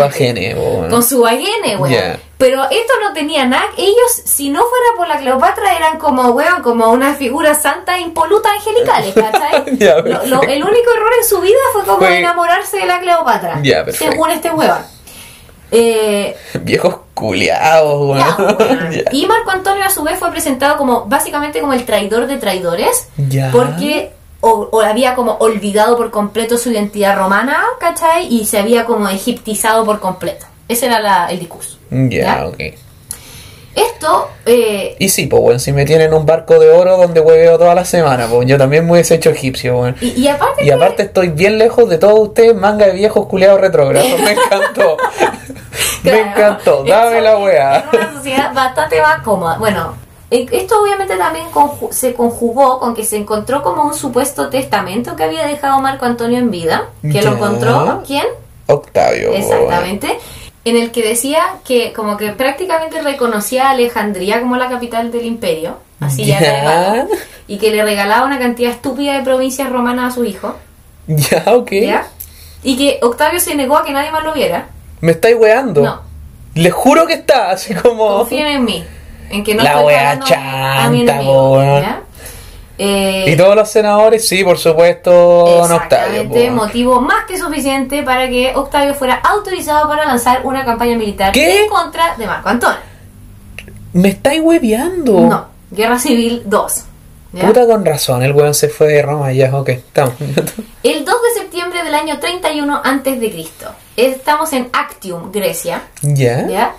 Speaker 1: po, weón.
Speaker 2: Con su vagene, weón. Pero esto no tenía nada. Ellos, si no fuera por la Cleopatra, eran como, weón, como unas figuras santas impolutas angelicales, ¿cachai? Lo- lo- el único error en su vida fue como
Speaker 1: Fue-
Speaker 2: enamorarse de la Cleopatra. Según este weón. Eh,
Speaker 1: Viejos culiados.
Speaker 2: Ya. Y Marco Antonio a su vez fue presentado como básicamente como el traidor de traidores.
Speaker 1: Ya.
Speaker 2: Porque o, o había como olvidado por completo su identidad romana, ¿cachai? Y se había como egiptizado por completo. Ese era la- el discurso.
Speaker 1: Ya, ok.
Speaker 2: Esto, eh,
Speaker 1: Y sí, pues, weón, si me tienen un barco de oro donde hueveo toda la semana, pues yo también me hubiese hecho egipcio, weón.
Speaker 2: y, y aparte,
Speaker 1: Y
Speaker 2: que-
Speaker 1: aparte estoy bien lejos de todos ustedes, manga de viejos culiados retrógrados. Me encantó. me encantó. Dame
Speaker 2: eso
Speaker 1: la weá.
Speaker 2: En una sociedad bastante más cómoda. Bueno, esto obviamente también conju- se conjugó con que se encontró como un supuesto testamento que había dejado Marco Antonio en vida, que lo encontró, ¿quién?
Speaker 1: Octavio.
Speaker 2: Exactamente. En el que decía que como que prácticamente reconocía a Alejandría como la capital del imperio, así ya, y que le regalaba una cantidad estúpida de provincias romanas a su hijo,
Speaker 1: Ya, ok.
Speaker 2: ¿ya? Y que Octavio se negó a que nadie más lo viera.
Speaker 1: Me estáis weando.
Speaker 2: No.
Speaker 1: Les juro que está, así como.
Speaker 2: Confíen en mí, en que no
Speaker 1: La wea chanta, weón.
Speaker 2: Eh,
Speaker 1: Y todos los senadores, sí, por supuesto, don Octavio.
Speaker 2: Exactamente,
Speaker 1: po.
Speaker 2: motivo más que suficiente para que Octavio fuera autorizado para lanzar una campaña militar
Speaker 1: ¿Qué?
Speaker 2: en contra de Marco Antonio.
Speaker 1: Me estáis hueveando.
Speaker 2: No, Guerra Civil 2. ¿ya?
Speaker 1: Puta con razón, el weón se fue de Roma, ya, ok, estamos.
Speaker 2: El 2 de septiembre del año 31 antes de Cristo. Estamos en Actium, Grecia.
Speaker 1: ya.
Speaker 2: ¿ya?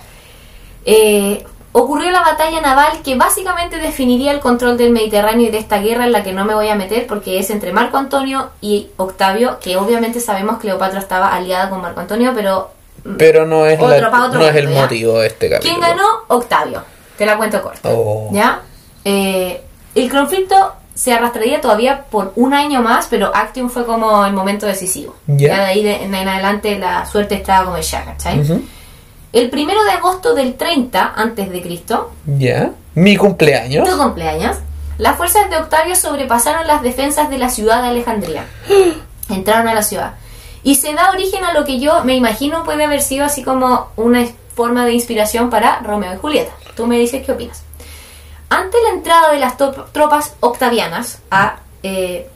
Speaker 2: Eh, ocurrió la batalla naval que básicamente definiría el control del Mediterráneo y de esta guerra en la que no me voy a meter porque es entre Marco Antonio y Octavio, que obviamente sabemos que Cleopatra estaba aliada con Marco Antonio, pero
Speaker 1: Pero no es,
Speaker 2: Otro
Speaker 1: la- no es el
Speaker 2: ya.
Speaker 1: motivo de este capítulo.
Speaker 2: ¿quién ganó? Octavio. Te la cuento corta.
Speaker 1: Oh.
Speaker 2: ¿Ya? Eh, el conflicto se arrastraría todavía por un año más, pero Actium fue como el momento decisivo.
Speaker 1: Ya.
Speaker 2: Ya de ahí de- en, adelante la suerte estaba como ya, ¿cachai?
Speaker 1: Ujú.
Speaker 2: El primero de agosto del 30 antes de Cristo,
Speaker 1: Ya. Mi cumpleaños.
Speaker 2: tu cumpleaños, las fuerzas de Octavio sobrepasaron las defensas de la ciudad de Alejandría. Entraron a la ciudad. Y se da origen a lo que yo me imagino puede haber sido así como una forma de inspiración para Romeo y Julieta. Tú me dices qué opinas. Ante la entrada de las tropas octavianas a eh,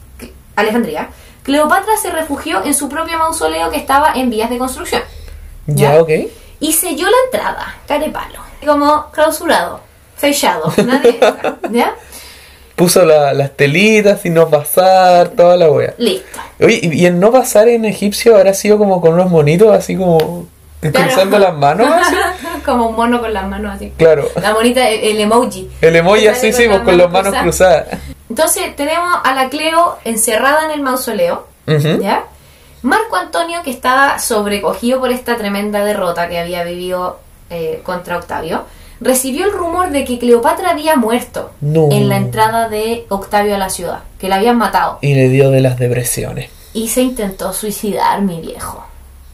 Speaker 2: Alejandría, Cleopatra se refugió en su propio mausoleo que estaba en vías de construcción.
Speaker 1: Ya,
Speaker 2: ¿Ya?
Speaker 1: ok.
Speaker 2: Y selló la entrada, carepalo. Como clausurado, fechado. Nadie ¿Ya?
Speaker 1: Puso la- las telitas y no pasar, toda la wea.
Speaker 2: Listo.
Speaker 1: Oye, y y el no pasar en egipcio habrá sido como con unos monitos así como cruzando las manos, así.
Speaker 2: Como un mono con las manos así.
Speaker 1: Claro.
Speaker 2: La monita, el, emoji.
Speaker 1: El emoji así, sí, pues con las manos cruzadas.
Speaker 2: Entonces tenemos a la Cleo encerrada en el mausoleo,
Speaker 1: Ujú.
Speaker 2: ¿ya? Marco Antonio, que estaba sobrecogido por esta tremenda derrota que había vivido eh, contra Octavio, recibió el rumor de que Cleopatra había muerto
Speaker 1: No.
Speaker 2: en la entrada de Octavio a la ciudad, que la habían matado.
Speaker 1: Y le dio de las depresiones.
Speaker 2: Y se intentó suicidar, mi viejo.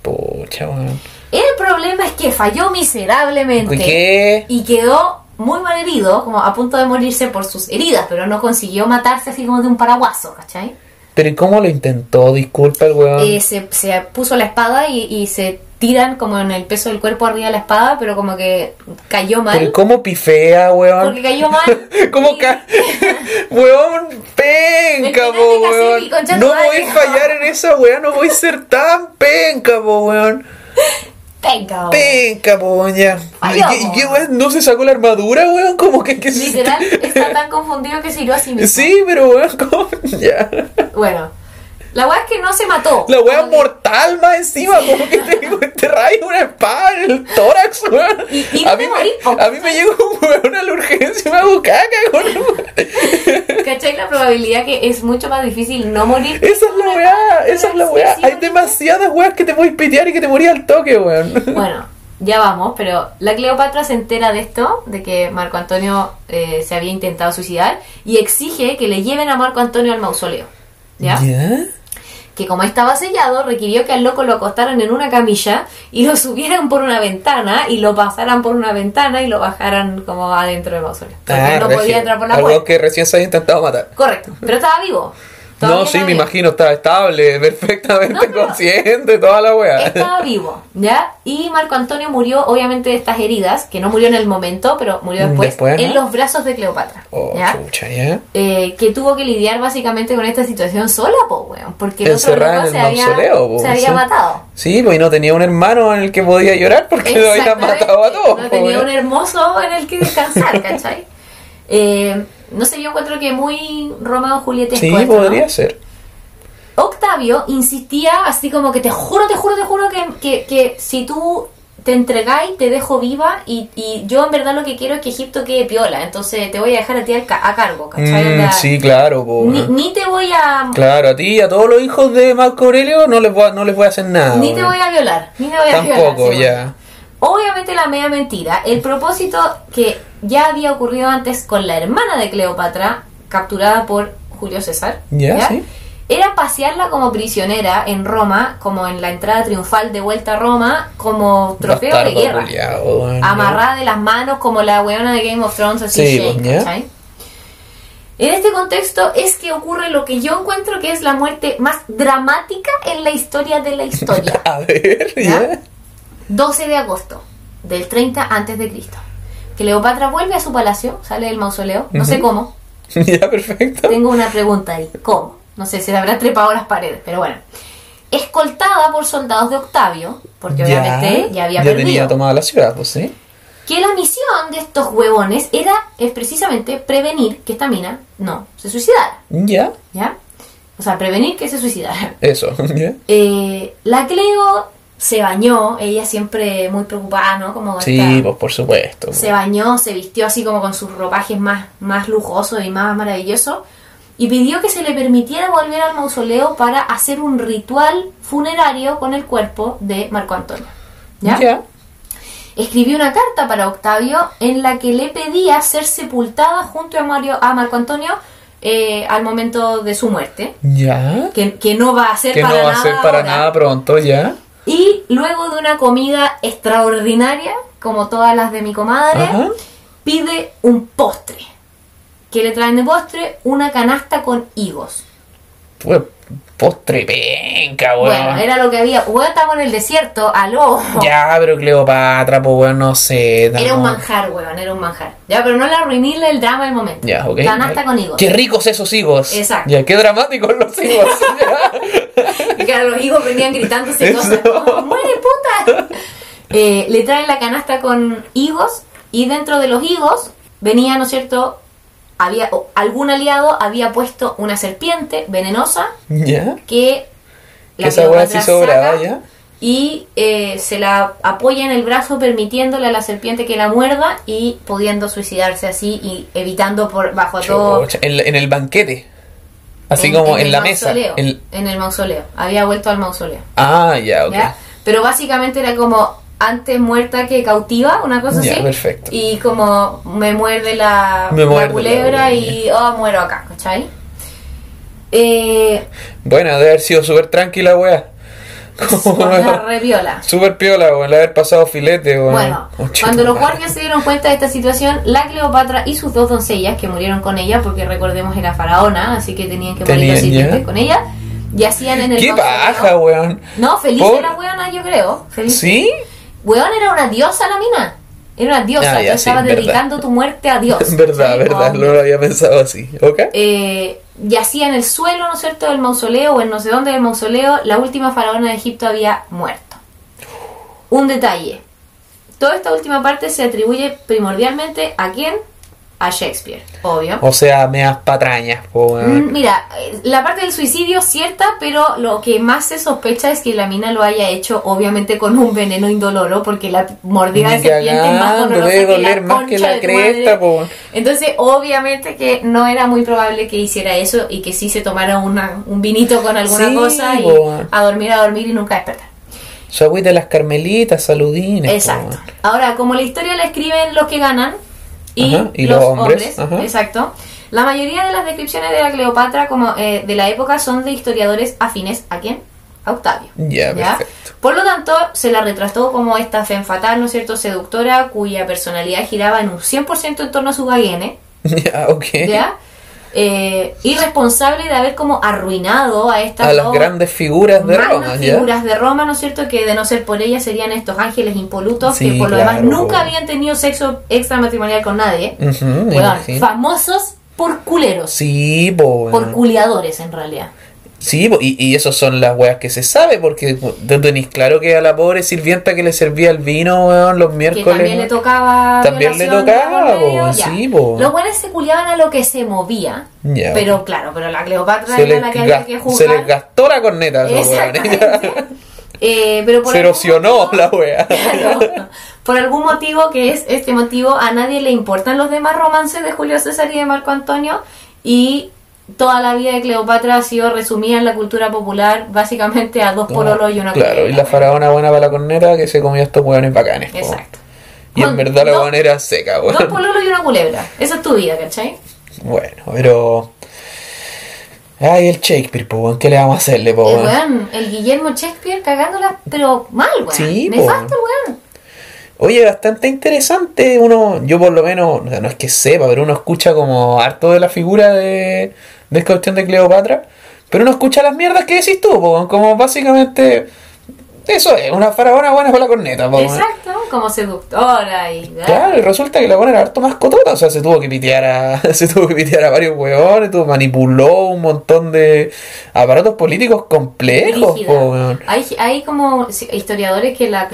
Speaker 1: Pucha, weón.
Speaker 2: El problema es que falló miserablemente
Speaker 1: ¿Qué?
Speaker 2: y quedó muy mal herido, como a punto de morirse por sus heridas, pero no consiguió matarse así como de un paraguaso, ¿cachai?
Speaker 1: Pero ¿y cómo lo intentó? Disculpa el weón.
Speaker 2: Eh, se, se puso la espada y, y se tiran como en el peso del cuerpo arriba de la espada, pero como que cayó mal.
Speaker 1: Pero ¿cómo pifea, weón?
Speaker 2: Porque cayó mal.
Speaker 1: ¿Cómo ca... weón, penca, po,
Speaker 2: así,
Speaker 1: weón. No voy a fallar en esa weón, no voy a ser tan penca, po, weón.
Speaker 2: Weón.
Speaker 1: Penca, po, ya. ¿Y qué, y qué,
Speaker 2: weón.
Speaker 1: ¿No se sacó la armadura, weón? ¿Cómo que, que se-
Speaker 2: Literal, está tan confundido que se hirió a sí mismo.
Speaker 1: Sí, pero weón, ¿cómo? Ya.
Speaker 2: Bueno, la weá es que no se mató.
Speaker 1: La weá
Speaker 2: que-
Speaker 1: mortal más encima, como que te enterráis una espada en el tórax, weón.
Speaker 2: Y- y no
Speaker 1: a, mí me, a mí me llegó un weón a la urgencia y me hago caca, weón.
Speaker 2: ¿Cachai? La probabilidad que es mucho más difícil no morir.
Speaker 1: Esa es la weá, esa es la weá. Hay demasiadas weas que te a pitear y que te morías al toque, weón.
Speaker 2: Bueno, ya vamos, pero la Cleopatra se entera de esto, de que Marco Antonio eh, se había intentado suicidar, y exige que le lleven a Marco Antonio al mausoleo. ¿Ya? Que como estaba sellado, requirió que al loco lo acostaran en una camilla y lo subieran por una ventana y lo pasaran por una ventana y lo bajaran como adentro del mausoleo.
Speaker 1: Ah,
Speaker 2: no
Speaker 1: regio.
Speaker 2: podía entrar por la
Speaker 1: Algo
Speaker 2: puerta.
Speaker 1: que recién se había intentado matar.
Speaker 2: Correcto, pero estaba vivo.
Speaker 1: No, sí, me imagino, estaba estable, perfectamente
Speaker 2: No,
Speaker 1: consciente, toda la weá.
Speaker 2: Estaba vivo, ¿ya? Y Marco Antonio murió, obviamente, de estas heridas, que no murió en el momento, pero murió después,
Speaker 1: Después, ¿no?
Speaker 2: en los brazos de Cleopatra,
Speaker 1: Oh,
Speaker 2: ¿ya?
Speaker 1: chucha, ya.
Speaker 2: Eh, que tuvo que lidiar básicamente con esta situación sola, po, weón, porque el otro
Speaker 1: Encerrada
Speaker 2: loco
Speaker 1: en
Speaker 2: se había,
Speaker 1: mausoleo, po,
Speaker 2: se había
Speaker 1: sí.
Speaker 2: matado.
Speaker 1: Sí, pues y no tenía un hermano en el que podía llorar porque lo habían matado a todos.
Speaker 2: No
Speaker 1: po,
Speaker 2: tenía un hermoso en el que descansar, ¿cachai? Eh, no sé, yo encuentro que muy Romeo Julietesco
Speaker 1: Sí,
Speaker 2: esto, ¿no?
Speaker 1: podría ser.
Speaker 2: Octavio insistía así como que te juro, te juro, te juro que, que, que si tú te entregáis, te dejo viva y, y yo en verdad lo que quiero es que Egipto quede piola, entonces te voy a dejar a ti a cargo, ¿cachai?
Speaker 1: Mm, sí, claro,
Speaker 2: ni, ni te voy a...
Speaker 1: Claro, a ti y a todos los hijos de Marco Aurelio no les voy a, no les voy a hacer nada.
Speaker 2: Ni te voy a violar, ni te voy a violar.
Speaker 1: Tampoco, ya.
Speaker 2: Obviamente la media mentira. El propósito que ya había ocurrido antes con la hermana de Cleopatra, capturada por Julio César,
Speaker 1: Ya, sí.
Speaker 2: era pasearla como prisionera en Roma, como en la entrada triunfal de vuelta a Roma, como trofeo de guerra. Amarrada de las manos como la weona de Game of Thrones, así
Speaker 1: Sí.
Speaker 2: En este contexto es que ocurre lo que yo encuentro que es la muerte más dramática en la historia de la historia.
Speaker 1: A ver,
Speaker 2: ¿Ya?
Speaker 1: ya.
Speaker 2: 12 de agosto del 30 antes de Cristo. Cleopatra vuelve a su palacio, sale del mausoleo, no sé cómo.
Speaker 1: Ya, perfecto.
Speaker 2: Tengo una pregunta ahí, ¿cómo? No sé, se le habrá trepado las paredes, pero bueno. Escoltada por soldados de Octavio, porque obviamente ya había perdido.
Speaker 1: tenía tomada la ciudad, pues sí.
Speaker 2: Que la misión de estos huevones era es precisamente prevenir que esta mina no se suicidara,
Speaker 1: Ya,
Speaker 2: ¿ya? O sea, prevenir que se suicidara.
Speaker 1: eso, ya.
Speaker 2: Eh, la Cleo se bañó, ella siempre muy preocupada, ¿no? Como
Speaker 1: Sí,
Speaker 2: esta-
Speaker 1: pues por supuesto.
Speaker 2: se bañó, se vistió así como con sus ropajes más, más lujosos y más maravillosos y pidió que se le permitiera volver al mausoleo para hacer un ritual funerario con el cuerpo de Marco Antonio. ¿Ya? Escribió una carta para Octavio en la que le pedía ser sepultada junto a, Mario, a Marco Antonio eh, al momento de su muerte,
Speaker 1: Ya.
Speaker 2: que, que no va a ser
Speaker 1: Que no va a ser para nada pronto, ya.
Speaker 2: Y luego de una comida extraordinaria, como todas las de mi comadre,
Speaker 1: Ajá.
Speaker 2: pide un postre. Que le traen de postre una canasta con higos.
Speaker 1: Pues postre penca, weón.
Speaker 2: Bueno, era lo que había. Bueno, estamos en el desierto, aló.
Speaker 1: Ya, pero Cleopatra, pues weón, no sé.
Speaker 2: Era un manjar, weón, era un manjar. Ya, pero no le arruiné el drama del momento.
Speaker 1: Ya, ok.
Speaker 2: Canasta con higos.
Speaker 1: Qué ricos esos higos.
Speaker 2: Exacto.
Speaker 1: Ya, qué dramáticos los higos.
Speaker 2: Claro, los higos venían gritándose cosas como, ¡muere puta! Eh, le traen la canasta con higos y dentro de los higos venía, ¿no es cierto? Había, algún aliado había puesto una serpiente venenosa que
Speaker 1: Que esa weá sí sobraba, ya.
Speaker 2: y eh, se la apoya en el brazo permitiéndole a la serpiente que la muerda y pudiendo suicidarse así y evitando por bajo todo
Speaker 1: Chucha, En, en el banquete. Así como en
Speaker 2: el
Speaker 1: la mesa,
Speaker 2: mausoleo,
Speaker 1: en-
Speaker 2: el mausoleo. Había vuelto al mausoleo.
Speaker 1: Ah, ya, ok.
Speaker 2: ¿ya? Pero básicamente era como antes muerta que cautiva, una cosa así.
Speaker 1: perfecto.
Speaker 2: Y como me muerde la,
Speaker 1: Me
Speaker 2: la
Speaker 1: muerde la
Speaker 2: culebra y oh, muero acá, ¿cachai? Eh,
Speaker 1: Bueno, debe haber sido súper tranquila, wea.
Speaker 2: Onda re viola.
Speaker 1: Súper piola, weón, el haber pasado filete, weón.
Speaker 2: Bueno,
Speaker 1: Oh,
Speaker 2: cuando los guardias se dieron cuenta de esta situación, la Cleopatra y sus dos doncellas, que murieron con ella, porque recordemos era faraona, así que tenían que morir con ella, yacían en el
Speaker 1: Qué paja, weón.
Speaker 2: No, feliz
Speaker 1: Por-
Speaker 2: era weona, yo creo. Feliz.
Speaker 1: ¿Sí?
Speaker 2: Weón era una diosa la mina. Era una diosa.
Speaker 1: Ah, ya,
Speaker 2: Tú estabas
Speaker 1: sí, verdad.
Speaker 2: dedicando tu muerte a Dios.
Speaker 1: verdad,
Speaker 2: ¿cachai?
Speaker 1: verdad, no lo había pensado así, ¿ok?
Speaker 2: eh, yacía en el suelo, ¿no es cierto?, del mausoleo o en no sé dónde del mausoleo. La última faraona de Egipto había muerto. Un detalle. Toda esta última parte se atribuye primordialmente a quién? A Shakespeare, obvio.
Speaker 1: O sea, meas patrañas.
Speaker 2: Mm, Mira, eh, la parte del suicidio cierta, pero lo que más se sospecha es que la mina lo haya hecho obviamente con un veneno indoloro, porque la mordida de serpiente es más dolorosa
Speaker 1: debe
Speaker 2: que
Speaker 1: doler
Speaker 2: la
Speaker 1: más que la cresta.
Speaker 2: Entonces, obviamente que no era muy probable que hiciera eso y que sí se tomara una, un vinito con alguna
Speaker 1: Sí,
Speaker 2: cosa y a dormir, a dormir y nunca despertar.
Speaker 1: Su de las carmelitas, saludines.
Speaker 2: Exacto. Ahora, como la historia la escriben los que ganan y, los,
Speaker 1: los
Speaker 2: hombres, exacto. La mayoría de las descripciones de la Cleopatra como eh, de la época son de historiadores afines a quién? A Octavio.
Speaker 1: Ya, perfecto.
Speaker 2: Por lo tanto, se la retrató como esta femme fatal, ¿no es cierto?, seductora, cuya personalidad giraba en un 100% en torno a su gaguene,
Speaker 1: Ya, ok.
Speaker 2: ¿ya? Eh, y responsable de haber como arruinado a estas
Speaker 1: A las
Speaker 2: dos
Speaker 1: grandes figuras de Roma,
Speaker 2: figuras de Roma, ¿no es cierto? Que de no ser por ellas serían estos ángeles impolutos
Speaker 1: Sí,
Speaker 2: que por lo
Speaker 1: claro,
Speaker 2: demás nunca habían tenido sexo extramatrimonial con nadie. Famosos por culeros,
Speaker 1: Sí, po, weón.
Speaker 2: por culiadores en realidad.
Speaker 1: Sí, y, y eso son las weas que se sabe, porque po, tú tenés claro que a la pobre sirvienta que le servía el vino, weón, los
Speaker 2: Que
Speaker 1: miércoles.
Speaker 2: también le tocaba.
Speaker 1: También le tocaba,
Speaker 2: medio,
Speaker 1: sí, po.
Speaker 2: Los buenos se culiaban a lo que se movía.
Speaker 1: Ya.
Speaker 2: Pero claro, pero la Cleopatra
Speaker 1: se,
Speaker 2: era la que había que
Speaker 1: se
Speaker 2: juzgar.
Speaker 1: les gastó la corneta.
Speaker 2: Eh, pero por
Speaker 1: Se erosionó
Speaker 2: motivo-
Speaker 1: la wea.
Speaker 2: Claro. Por algún motivo que es este motivo, a nadie le importan los demás romances de Julio César y de Marco Antonio y toda la vida de Cleopatra ha sido resumida en la cultura popular básicamente a dos pololos y una
Speaker 1: Claro, y
Speaker 2: culebra.
Speaker 1: la faraona buena para la corneta que se comía estos hueones bacanes. po.
Speaker 2: Exacto.
Speaker 1: Y en verdad la
Speaker 2: dos-
Speaker 1: hueona era seca,
Speaker 2: Dos
Speaker 1: weón.
Speaker 2: pololos y una culebra. Esa es tu vida, ¿cachai?
Speaker 1: Bueno, pero. Ay, el Shakespeare, po, weón, ¿qué le vamos a hacerle, po?
Speaker 2: El
Speaker 1: weón?
Speaker 2: weón, el Guillermo Shakespeare cagándola, pero mal, weón.
Speaker 1: Sí.
Speaker 2: Nefasto weón.
Speaker 1: Oye, bastante interesante. Uno, yo por lo menos, o sea, no es que sepa, pero uno escucha como harto de la figura de, de esta cuestión de Cleopatra. Pero uno escucha las mierdas que decís tú, po, como básicamente. Eso es, una faraona buena para la corneta, po.
Speaker 2: Exacto, como seductora y...
Speaker 1: Claro, y resulta que la buena era harto más cotota, o sea, se tuvo que pitear a, se tuvo que pitear a varios hueones, tuvo, manipuló un montón de aparatos políticos complejos, po.
Speaker 2: Hay, hay como historiadores que la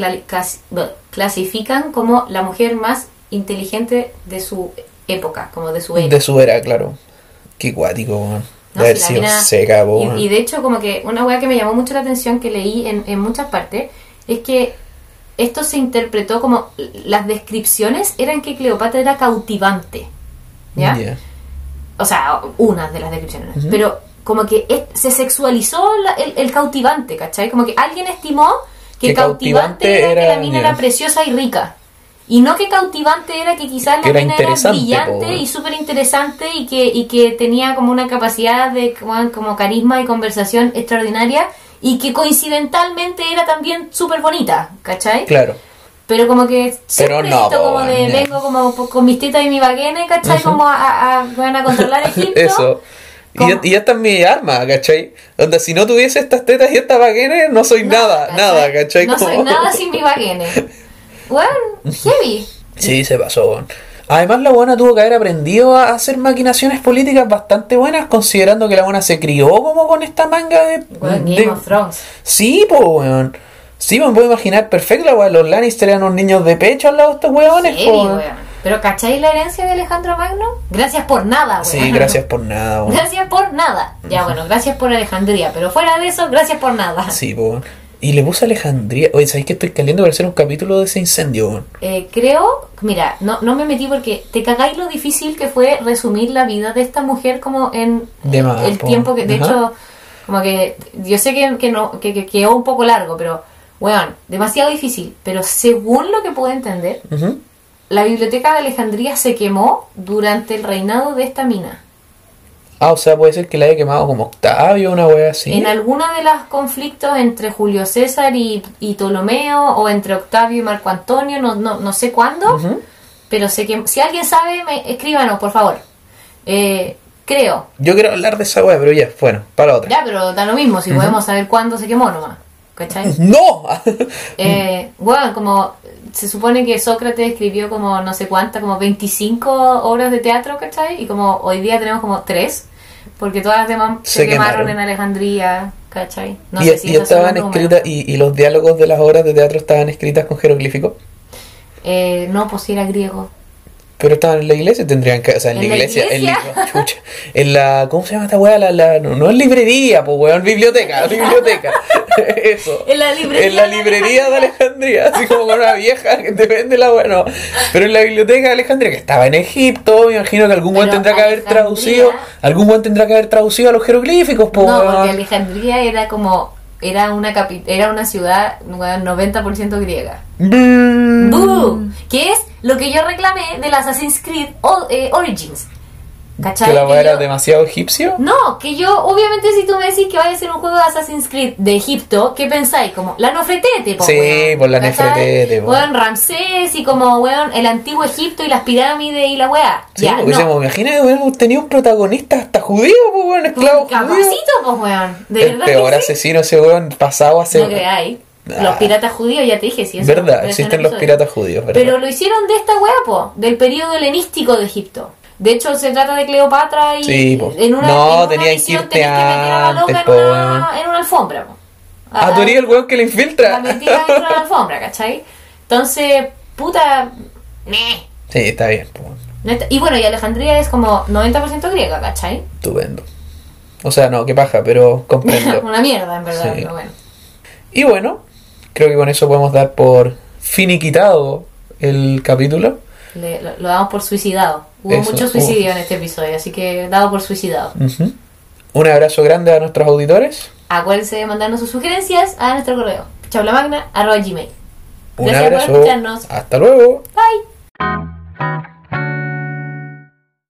Speaker 2: clasifican como la mujer más inteligente de su época, como de su era.
Speaker 1: De su era, claro. Qué cuático, weón. De
Speaker 2: ¿no?
Speaker 1: haber
Speaker 2: Si la
Speaker 1: sido
Speaker 2: mina-
Speaker 1: seca,
Speaker 2: y, de hecho, como que una wea que me llamó mucho la atención que leí en, en muchas partes es que esto se interpretó como las descripciones eran que Cleopatra era cautivante. ¿Ya? O sea, una de las descripciones, pero como que es- se sexualizó la- el, el cautivante, ¿cachai? Como que alguien estimó que
Speaker 1: Que
Speaker 2: cautivante,
Speaker 1: cautivante
Speaker 2: era, que la mina era preciosa y rica. Y no que cautivante era que quizás la
Speaker 1: era
Speaker 2: mina era brillante y súper interesante y que, y que tenía como una capacidad de como, como carisma y conversación extraordinaria y que coincidentalmente era también súper bonita, ¿cachai?
Speaker 1: Claro.
Speaker 2: Pero como que siempre
Speaker 1: no,
Speaker 2: esto como de vengo como con mis tetas y mi baguene, ¿cachai? Como a, van a controlar Egipto.
Speaker 1: Eso. Y
Speaker 2: ¿Cómo?
Speaker 1: ya, y ya está mi arma, ¿cachai? Donde si no tuviese estas tetas y estas vaquenes, no soy nada, nada, ¿cachai?
Speaker 2: No soy nada sin mi baguene. Bueno, heavy.
Speaker 1: Sí, se pasó. Además, la buena tuvo que haber aprendido a hacer maquinaciones políticas bastante buenas, considerando que la buena se crió como con esta manga de.
Speaker 2: Bueno,
Speaker 1: de-
Speaker 2: Game of Thrones.
Speaker 1: Sí, pues, weón. Sí, me puedo imaginar perfecto, weón. Los Lannister eran unos niños de pecho al lado de estos weones, po, weón.
Speaker 2: Pero ¿cachai la herencia de Alejandro Magno? Gracias por nada, weón.
Speaker 1: Sí, gracias por nada, weón.
Speaker 2: Gracias por nada. Ya, bueno, gracias por Alejandría. Pero fuera de eso, gracias por nada.
Speaker 1: Sí, weón. Y le puse Alejandría. Oye, ¿sabéis que estoy caliente para hacer un capítulo de ese incendio?
Speaker 2: Eh, creo, mira, no, no me metí porque te cagáis lo difícil que fue resumir la vida de esta mujer como en
Speaker 1: De
Speaker 2: el
Speaker 1: po.
Speaker 2: tiempo que, de
Speaker 1: Ajá.
Speaker 2: hecho, como que yo sé que, que no que, que quedó un poco largo, pero, weón, demasiado difícil. Pero según lo que puedo entender, la biblioteca de Alejandría se quemó durante el reinado de esta mina.
Speaker 1: Ah, o sea, puede ser que la haya quemado como Octavio, una wea así.
Speaker 2: En alguno de los conflictos entre Julio César y, y Ptolomeo, o entre Octavio y Marco Antonio, no, no, no sé cuándo, pero sé que si alguien sabe, me, escríbanos, por favor. Eh, creo.
Speaker 1: Yo quiero hablar de esa wea, pero ya, bueno, para otra.
Speaker 2: Ya, pero da lo mismo, si podemos saber cuándo se quemó nomás. ¿Cachai?
Speaker 1: ¡No!
Speaker 2: Eh, bueno, como se supone que Sócrates escribió como no sé cuántas, como 25 obras de teatro, ¿cachai? Y como hoy día tenemos como 3, porque todas las demás se,
Speaker 1: Se
Speaker 2: quemaron,
Speaker 1: quemaron.
Speaker 2: en Alejandría, ¿cachai? No
Speaker 1: y,
Speaker 2: sé si
Speaker 1: y estaban escritas, y, y los diálogos de las obras de teatro estaban escritas con jeroglíficos.
Speaker 2: Eh, no, pues si era griego.
Speaker 1: Pero estaban en la iglesia, tendrían que. O sea, en,
Speaker 2: ¿En
Speaker 1: la iglesia. En, la- chucha, en la. ¿Cómo se llama esta weá? La, la, no, no es librería, pues weón, biblioteca, biblioteca. Eso.
Speaker 2: En la librería
Speaker 1: En la
Speaker 2: de
Speaker 1: librería de Alejandría, así como con una vieja que te vende la bueno. Pero en la biblioteca de Alejandría, que estaba en Egipto, me imagino que algún buen
Speaker 2: Pero
Speaker 1: tendrá que haber traducido. Algún buen tendrá que haber traducido a los jeroglíficos, pues
Speaker 2: No,
Speaker 1: weón.
Speaker 2: porque Alejandría era como era una capi- era una ciudad weón, 90% griega. ¡Boo! Que es lo que yo reclamé del Assassin's Creed O- eh, Origins. ¿Cachai?
Speaker 1: Que la
Speaker 2: Que
Speaker 1: weá era
Speaker 2: yo-
Speaker 1: demasiado egipcio.
Speaker 2: No, que yo, obviamente, si tú me decís que vaya a ser un juego de Assassin's Creed de Egipto, ¿qué pensáis? Como la Nofretete, po,
Speaker 1: Sí,
Speaker 2: weón,
Speaker 1: por la
Speaker 2: ¿cachai?
Speaker 1: Nefretete, po.
Speaker 2: Weón, Ramsés y como, weón, el antiguo Egipto y las pirámides y la weá.
Speaker 1: Sí,
Speaker 2: ya, no.
Speaker 1: hubiésemos- imagina, hubiéramos tenido un protagonista hasta judío, pues weón, esclavo
Speaker 2: capacito, pues, weón. De
Speaker 1: El
Speaker 2: verdad
Speaker 1: peor
Speaker 2: que sí.
Speaker 1: asesino ese weón pasado hace.
Speaker 2: No creáis.
Speaker 1: Ah.
Speaker 2: Los piratas judíos, ya te dije, sí. lo
Speaker 1: verdad, existen los piratas judíos, ¿verdad?
Speaker 2: Pero lo hicieron de esta weá, po, del periodo helenístico de Egipto. De hecho, se trata de Cleopatra y
Speaker 1: Sí, po.
Speaker 2: en una,
Speaker 1: No,
Speaker 2: en una
Speaker 1: tenían que irte
Speaker 2: tenés que meter a la loca en
Speaker 1: po,
Speaker 2: una, en una alfombra. po.
Speaker 1: Ah, tú eres el weón que le
Speaker 2: La
Speaker 1: infiltra.
Speaker 2: metida dentro de la alfombra, ¿cachai? Entonces, puta... meh.
Speaker 1: Sí, está bien,
Speaker 2: está- Y bueno, y Alejandría es como 90% griega, ¿cachai?
Speaker 1: estupendo. O sea, no, qué paja, pero comprendo.
Speaker 2: una mierda, en verdad,
Speaker 1: Sí.
Speaker 2: pero bueno.
Speaker 1: y bueno, creo que con eso podemos dar por finiquitado el capítulo.
Speaker 2: Le- lo, lo damos por suicidado. Hubo
Speaker 1: Eso.
Speaker 2: mucho suicidio en este episodio, así que dado por suicidado.
Speaker 1: Un abrazo grande a nuestros auditores.
Speaker 2: Acuérdense de mandarnos sus sugerencias a nuestro correo chaplamagna.gmail.
Speaker 1: Un
Speaker 2: Gracias
Speaker 1: abrazo.
Speaker 2: por escucharnos.
Speaker 1: Hasta luego. Bye.